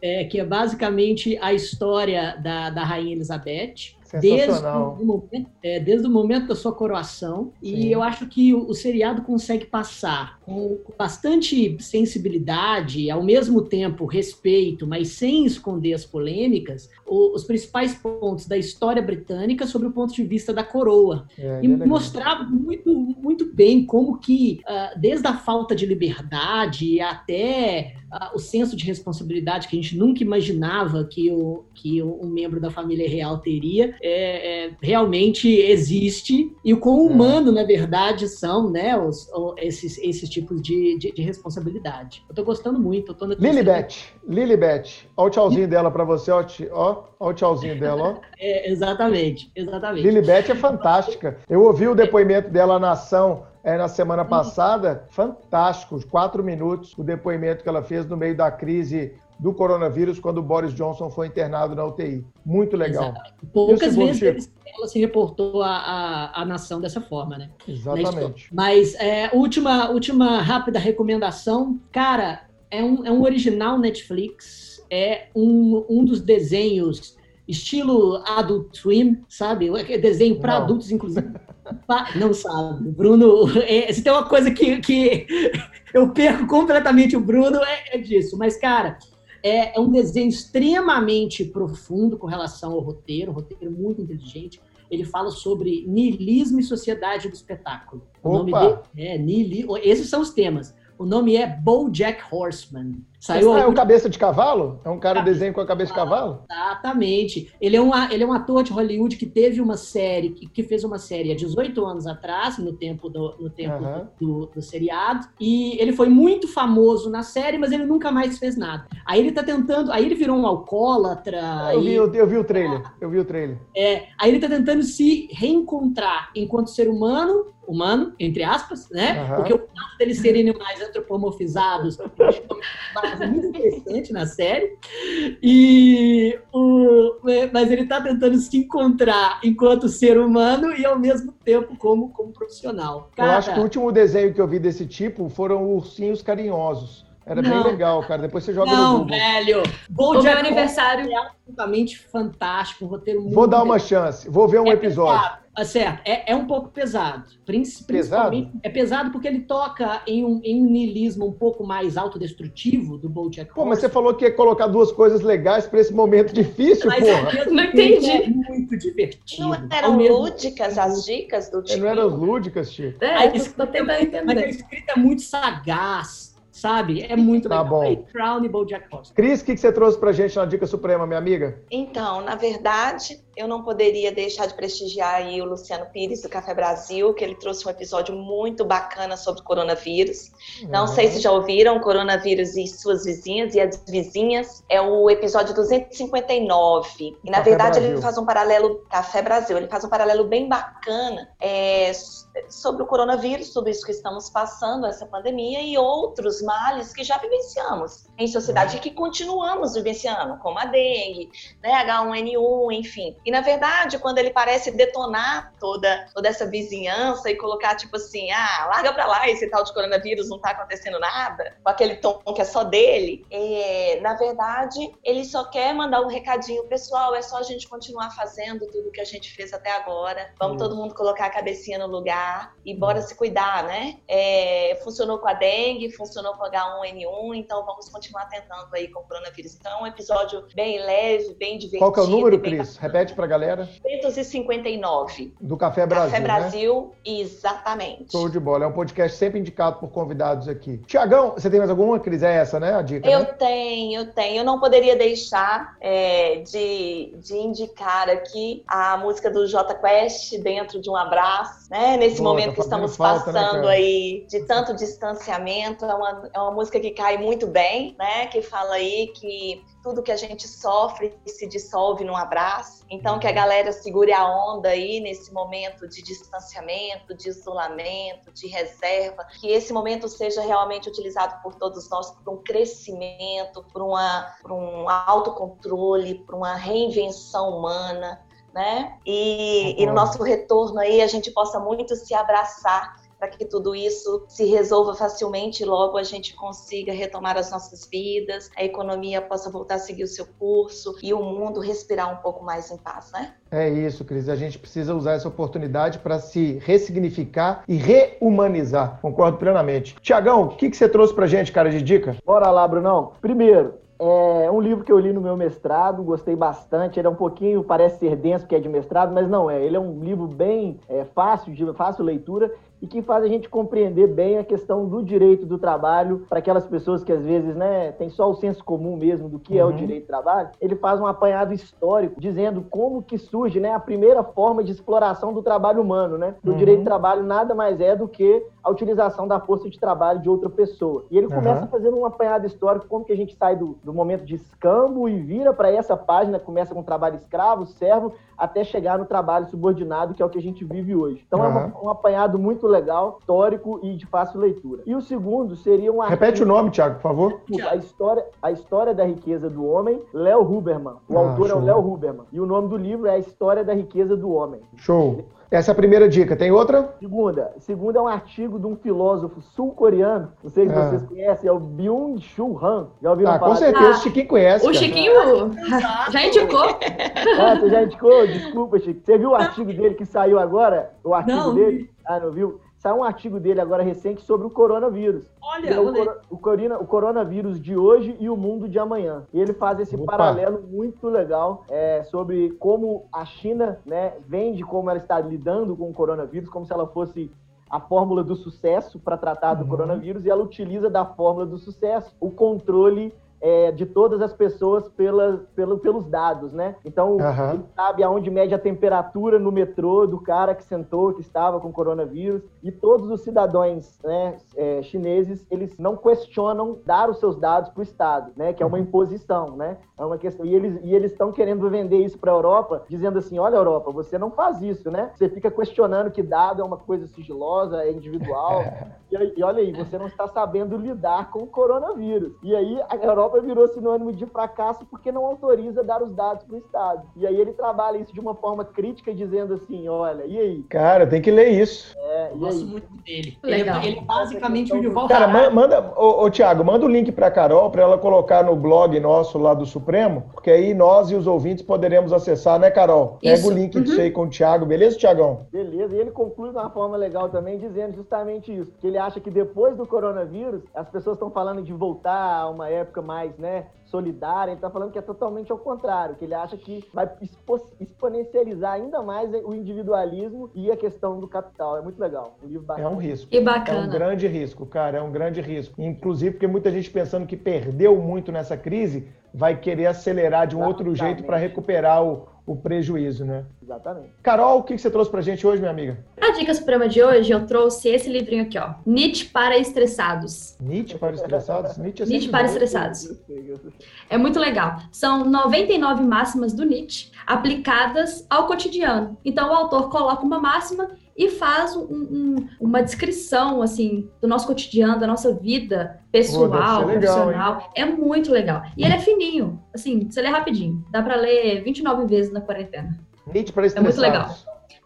é que é basicamente a história da, da Rainha Elizabeth desde o, momento, é, desde o momento da sua coroação. Sim. E eu acho que o, o seriado consegue passar com, com, bastante sensibilidade, ao mesmo tempo respeito, mas sem esconder as polêmicas, o, os principais pontos da história britânica sobre o ponto de vista da coroa. É, e é mostrar muito, muito bem como que, uh, desde a falta de liberdade até uh, o senso de responsabilidade que a gente nunca imaginava que, o, que um membro da família real teria, é, é, realmente existe e o quão é. humano, na verdade, são né, os, esses, esses tipos de, de, de responsabilidade. Eu tô gostando muito. Eu tô Lilibet, Lilibet, olha o tchauzinho dela para você, ó, ó, ó o tchauzinho dela, ó. É, exatamente, exatamente. Lilibet é fantástica. Eu ouvi o depoimento dela na ação é, na semana uhum. passada, fantástico, quatro minutos, o depoimento que ela fez no meio da crise do coronavírus quando o Boris Johnson foi internado na UTI. Muito legal. Exato. Poucas vezes ela se reportou a, a, nação dessa forma, né? Exatamente. Mas é, última, última rápida recomendação, cara, é um, é um original Netflix, é um, um dos desenhos estilo Adult Swim, sabe? É desenho para adultos, inclusive. Não sabe, Bruno. É, se tem uma coisa que, que eu perco completamente o Bruno, é, é disso. Mas, cara, é, é um desenho extremamente profundo com relação ao roteiro, um roteiro muito inteligente. Ele fala sobre niilismo e sociedade do espetáculo. O nome dele é niilismo. Esses são os temas. O nome é BoJack Horseman. Saiu ah, é um cabeça de cavalo? É um cara cabeça desenho com a cabeça de cavalo? Exatamente. Ele é, um, ele é um ator de Hollywood que teve uma série, que, que fez uma série há 18 anos atrás, no tempo, do, no tempo uhum. do, do, seriado. E ele foi muito famoso na série, mas ele nunca mais fez nada. Aí ele tá tentando. Aí ele virou um alcoólatra. Ah, eu, vi, eu, eu vi o trailer. Eu vi o trailer. É, aí ele tá tentando se reencontrar enquanto ser humano humano, entre aspas, né? Uhum. Porque o fato deles serem animais antropomorfizados é muito interessante na série. E o, mas ele está tentando se encontrar enquanto ser humano e ao mesmo tempo como, como profissional. Cara, eu acho que o último desenho que eu vi desse tipo foram ursinhos carinhosos. Era não, bem legal, cara. Depois você joga não, no Google. velho. o meu aniversário é absolutamente fantástico, um roteiro muito Vou dar uma chance. Vou ver um é episódio. Pesado. Ah, certo, é, é um pouco pesado. Principalmente, pesado? É pesado porque ele toca em um, em um niilismo um pouco mais autodestrutivo do BoJack Pô, mas você falou que ia colocar duas coisas legais para esse momento difícil, mas porra. não entendi. É muito divertido. Não eram lúdicas as dicas do Chico? Não eram lúdicas, Chico. É, a escrita, é mas a escrita é muito sagaz sabe? É muito tá legal. Bom. Crown e BoJack Horseman. Cris, o que, que você trouxe pra gente na Dica Suprema, minha amiga? Então, na verdade, eu não poderia deixar de prestigiar aí o Luciano Pires, do Café Brasil, que ele trouxe um episódio muito bacana sobre coronavírus. Uhum. Não sei se já ouviram, coronavírus e suas vizinhas e as vizinhas. É o episódio 259. E, na Café verdade, Brasil. ele faz um paralelo... Café Brasil. Ele faz um paralelo bem bacana é, sobre o coronavírus, tudo isso que estamos passando, essa pandemia, e outros males que já vivenciamos em sociedade uhum. e que continuamos vivenciando, como a dengue, né, H1N1, enfim. E na verdade, quando ele parece detonar toda, toda essa vizinhança e colocar tipo assim, ah, larga pra lá esse tal de coronavírus, não tá acontecendo nada, com aquele tom que é só dele, é, na verdade, ele só quer mandar um recadinho pessoal, é só a gente continuar fazendo tudo que a gente fez até agora. Vamos hum. todo mundo colocar a cabecinha no lugar e bora hum. se cuidar, né? É, funcionou com a dengue, funcionou com H1N1, então vamos continuar tentando aí com o coronavírus. Então é um episódio bem leve, bem divertido. Qual que é o número, Cris? Repete pra galera. 259. Do Café Brasil. Café Brasil, né? exatamente. Show de bola. É um podcast sempre indicado por convidados aqui. Tiagão, você tem mais alguma, Cris? É essa, né? A dica. Eu né? tenho, eu tenho. Eu não poderia deixar é, de, de indicar aqui a música do J Quest dentro de um abraço, né? Nesse Boa, momento tá que estamos falta, né, passando né, aí de tanto distanciamento. É uma, é uma música que cai muito bem, né? Que fala aí que tudo que a gente sofre se dissolve num abraço. Então, que a galera segure a onda aí nesse momento de distanciamento, de isolamento, de reserva, que esse momento seja realmente utilizado por todos nós para um crescimento, para um autocontrole, para uma reinvenção humana. Né? E, e no nosso retorno aí a gente possa muito se abraçar para que tudo isso se resolva facilmente e logo a gente consiga retomar as nossas vidas, a economia possa voltar a seguir o seu curso e o mundo respirar um pouco mais em paz, né? É isso, Cris. A gente precisa usar essa oportunidade para se ressignificar e rehumanizar. Concordo plenamente. Tiagão, o que, que você trouxe para gente, cara, de dica? Bora lá, Brunão. Primeiro, é um livro que eu li no meu mestrado, gostei bastante. Ele é um pouquinho, parece ser denso, porque é de mestrado, mas não é. Ele é um livro bem é, fácil, de fácil leitura e que faz a gente compreender bem a questão do direito do trabalho para aquelas pessoas que às vezes né, tem só o senso comum mesmo do que uhum. é o uhum. direito do trabalho. Ele faz um apanhado histórico dizendo como que surge né, a primeira forma de exploração do trabalho humano. Né? O uhum. direito do trabalho nada mais é do que a utilização da força de trabalho de outra pessoa. E ele começa uhum. fazendo um apanhado histórico como que a gente sai do, do momento de escambo e vira para essa página, começa com trabalho escravo, servo, até chegar no trabalho subordinado, que é o que a gente vive hoje. Então é um, um apanhado muito legal, histórico e de fácil leitura. E o segundo seria um artigo... Repete o nome, Tiago, por favor. A história, a história da riqueza do homem, Léo Huberman. O ah, autor show. é o Léo Huberman. E o nome do livro é A História da Riqueza do Homem. Show. Essa é a primeira dica. Tem outra? Segunda. Segunda é um artigo de um filósofo sul-coreano. Não sei se ah. vocês conhecem, é o Byung-Chul Han. Já ouviram ah, falar? Com certeza, ah, o Chiquinho conhece. O cara. Chiquinho já indicou. Ah, você já indicou? Desculpa, Chico. Você viu o artigo dele que saiu agora? O artigo não, dele? Ah, não viu? Saiu um artigo dele agora recente sobre o coronavírus. Olha, é o, o, corona, o, coronavírus de hoje e o mundo de amanhã. E ele faz esse Opa. paralelo muito legal é, sobre como a China né, vende como ela está lidando com o coronavírus, como se ela fosse a fórmula do sucesso para tratar do uhum. coronavírus e ela utiliza da fórmula do sucesso o controle é, de todas as pessoas pelas, pelo, pelos dados, né? Então, uhum. ele sabe aonde mede a temperatura no metrô do cara que sentou, que estava com coronavírus. E todos os cidadãos né, é, chineses, eles não questionam dar os seus dados para o Estado, né? Que é uma uhum. imposição, né? É uma questão. E eles e estão querendo vender isso para a Europa, dizendo assim: olha, Europa, você não faz isso, né? Você fica questionando que dado é uma coisa sigilosa, é individual. e, e olha aí, você não está sabendo lidar com o coronavírus. E aí a Europa Europa virou sinônimo de fracasso porque não autoriza dar os dados para o Estado. E aí ele trabalha isso de uma forma crítica, dizendo assim: olha, e aí? Cara, tem que ler isso. É, Eu gosto muito dele. Legal. Ele, ele basicamente o de volta. Cara, manda, ô, ô Tiago, manda o link para Carol para ela colocar no blog nosso lá do Supremo, porque aí nós e os ouvintes poderemos acessar, né, Carol? Pega o link uhum. disso aí com o Tiago, beleza, Tiagão? Beleza, e ele conclui de uma forma legal também, dizendo justamente isso: que ele acha que depois do coronavírus, as pessoas estão falando de voltar a uma época mais mais, né, solidária, ele está falando que é totalmente ao contrário, que ele acha que vai exponencializar ainda mais o individualismo e a questão do capital. É muito legal. Um livro bacana. É um risco. E bacana. É um grande risco, cara, é um grande risco. Inclusive porque muita gente pensando que perdeu muito nessa crise, vai querer acelerar de um Exatamente. outro jeito para recuperar o, o prejuízo, né? Exatamente. Carol, o que você trouxe pra gente hoje, minha amiga? A dica suprema de hoje, eu trouxe esse livrinho aqui, ó. Nietzsche para estressados. Nietzsche para estressados? Nietzsche, é Nietzsche para estressados. É muito legal. São 99 máximas do Nietzsche aplicadas ao cotidiano. Então, o autor coloca uma máxima e faz um, um, uma descrição assim do nosso cotidiano, da nossa vida pessoal, Pô, profissional. Hein? É muito legal. E ele é fininho, assim, você lê rapidinho. Dá para ler 29 vezes na quarentena. Nietzsche para estressados. É muito legal.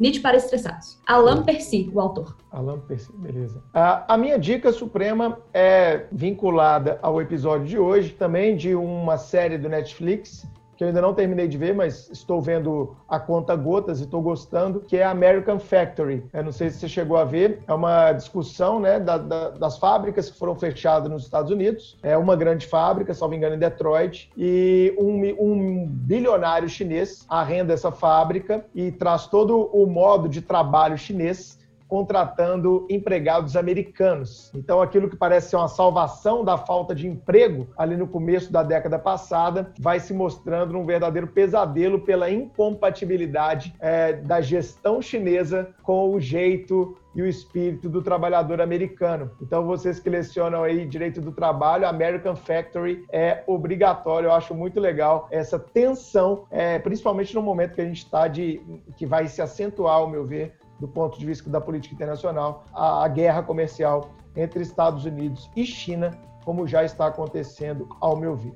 Nietzsche para estressados. Alain Percy, o autor. Alain Percy, beleza. A, a minha dica suprema é vinculada ao episódio de hoje, também de uma série do Netflix que eu ainda não terminei de ver, mas estou vendo a conta gotas e estou gostando, que é American Factory. Eu não sei se você chegou a ver, é uma discussão né, da, da, das fábricas que foram fechadas nos Estados Unidos. É uma grande fábrica, salvo engano, em Detroit, e um, um bilionário chinês arrenda essa fábrica e traz todo o modo de trabalho chinês contratando empregados americanos. Então, aquilo que parece ser uma salvação da falta de emprego ali no começo da década passada vai se mostrando um verdadeiro pesadelo pela incompatibilidade é, da gestão chinesa com o jeito e o espírito do trabalhador americano. Então, vocês que lecionam aí direito do trabalho, American Factory é obrigatório. Eu acho muito legal essa tensão, é, principalmente no momento que a gente está de que vai se acentuar, ao meu ver, do ponto de vista da política internacional, a, a guerra comercial entre Estados Unidos e China, como já está acontecendo, ao meu ver.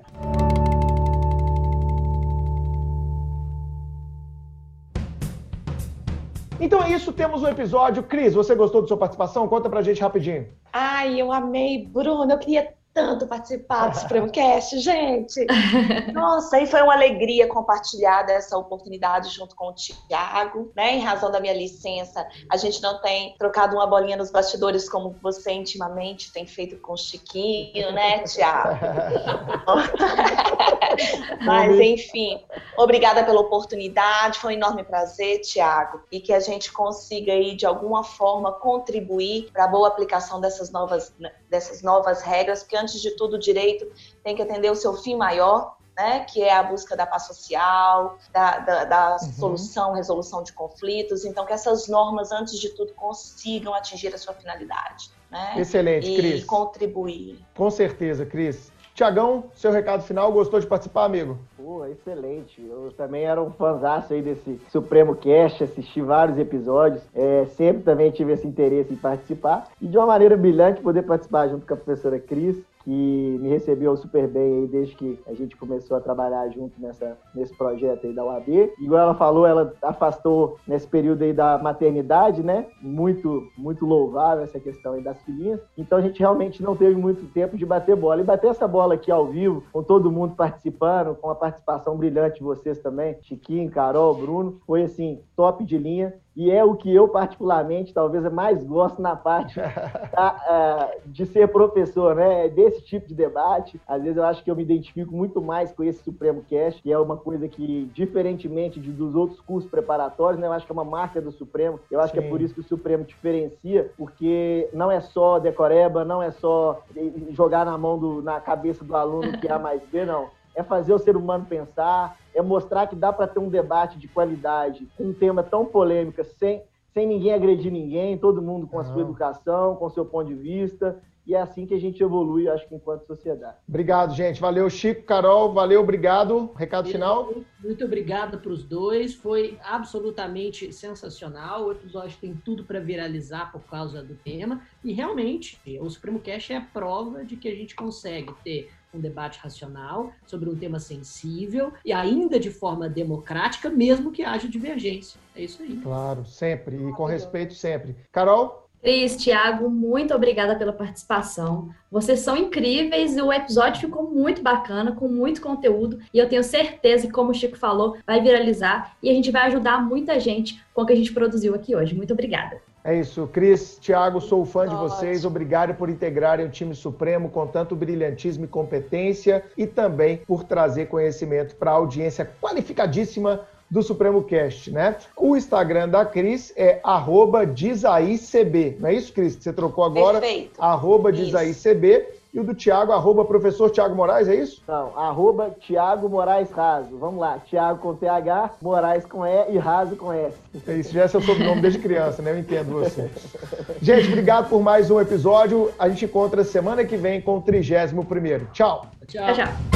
Então é isso, temos um episódio. Cris, você gostou da sua participação? Conta pra gente rapidinho. Ai, eu amei, Bruno. Eu queria tanto participar do Supremo Cast, gente. Nossa, aí foi uma alegria compartilhar dessa oportunidade junto com o Tiago, né? Em razão da minha licença, a gente não tem trocado uma bolinha nos bastidores como você intimamente tem feito com o Chiquinho, né, Tiago? Mas, enfim, obrigada pela oportunidade, foi um enorme prazer, Tiago, e que a gente consiga aí, de alguma forma, contribuir para a boa aplicação dessas novas, dessas novas regras, porque antes de tudo, o direito tem que atender o seu fim maior, né, que é a busca da paz social, da, da, da uhum. solução, resolução de conflitos. Então, que essas normas, antes de tudo, consigam atingir a sua finalidade. Né? Excelente, e Cris. E contribuir. Com certeza, Cris. Tiagão, seu recado final, gostou de participar, amigo? Excelente. Eu também era um fãzaço aí desse Supremo Cast, assisti vários episódios. É, sempre também tive esse interesse em participar. E de uma maneira brilhante poder participar junto com a professora Cris que me recebeu super bem aí desde que a gente começou a trabalhar junto nessa, nesse projeto aí da UAB. Igual ela falou, ela afastou nesse período aí da maternidade, né? Muito, muito louvável essa questão aí das filhinhas. Então a gente realmente não teve muito tempo de bater bola. E bater essa bola aqui ao vivo, com todo mundo participando, com a participação brilhante de vocês também, Chiquinho, Carol, Bruno, foi assim, top de linha e é o que eu, particularmente, talvez mais gosto na parte da, uh, de ser professor, né? Desse tipo de debate. Às vezes eu acho que eu me identifico muito mais com esse Supremo Cast, que é uma coisa que, diferentemente de, dos outros cursos preparatórios, né? Eu acho que é uma marca do Supremo. Eu acho Sim. que é por isso que o Supremo diferencia, porque não é só decoreba, não é só jogar na mão, do, na cabeça do aluno que é A mais B, não é fazer o ser humano pensar, é mostrar que dá para ter um debate de qualidade com um tema tão polêmico, sem, sem ninguém agredir ninguém, todo mundo com a sua educação, com o seu ponto de vista. E é assim que a gente evolui, acho que enquanto sociedade. Obrigado, gente. Valeu, Chico, Carol, valeu, obrigado. Recado final. Muito obrigado para os dois. Foi absolutamente sensacional. O episódio tem tudo para viralizar por causa do tema. E realmente, o Supremo Cash é a prova de que a gente consegue ter um debate racional sobre um tema sensível e ainda de forma democrática, mesmo que haja divergência. É isso aí. Claro, sempre. E com respeito sempre. Carol? Cris, Tiago, muito obrigada pela participação. Vocês são incríveis e o episódio ficou muito bacana, com muito conteúdo. E eu tenho certeza que, como o Chico falou, vai viralizar e a gente vai ajudar muita gente com o que a gente produziu aqui hoje. Muito obrigada. É isso, Cris, Thiago, sou fã de vocês. Obrigado por integrarem o time Supremo com tanto brilhantismo e competência e também por trazer conhecimento para a audiência qualificadíssima do Supremo Cast, né? O Instagram da Cris é arroba dizaicb, não é isso, Cris, que você trocou agora? Perfeito. Arroba dizaicb. E o do Tiago, arroba professor Tiago Moraes, é isso? Não, arroba Tiago Moraes Raso. Vamos lá, Tiago com TH, Moraes com E e Raso com S. É isso, já é seu sobrenome desde criança, né? Eu entendo você. Gente, obrigado por mais um episódio. A gente encontra semana que vem com o 31 primeiro. Tchau. Tchau, tchau.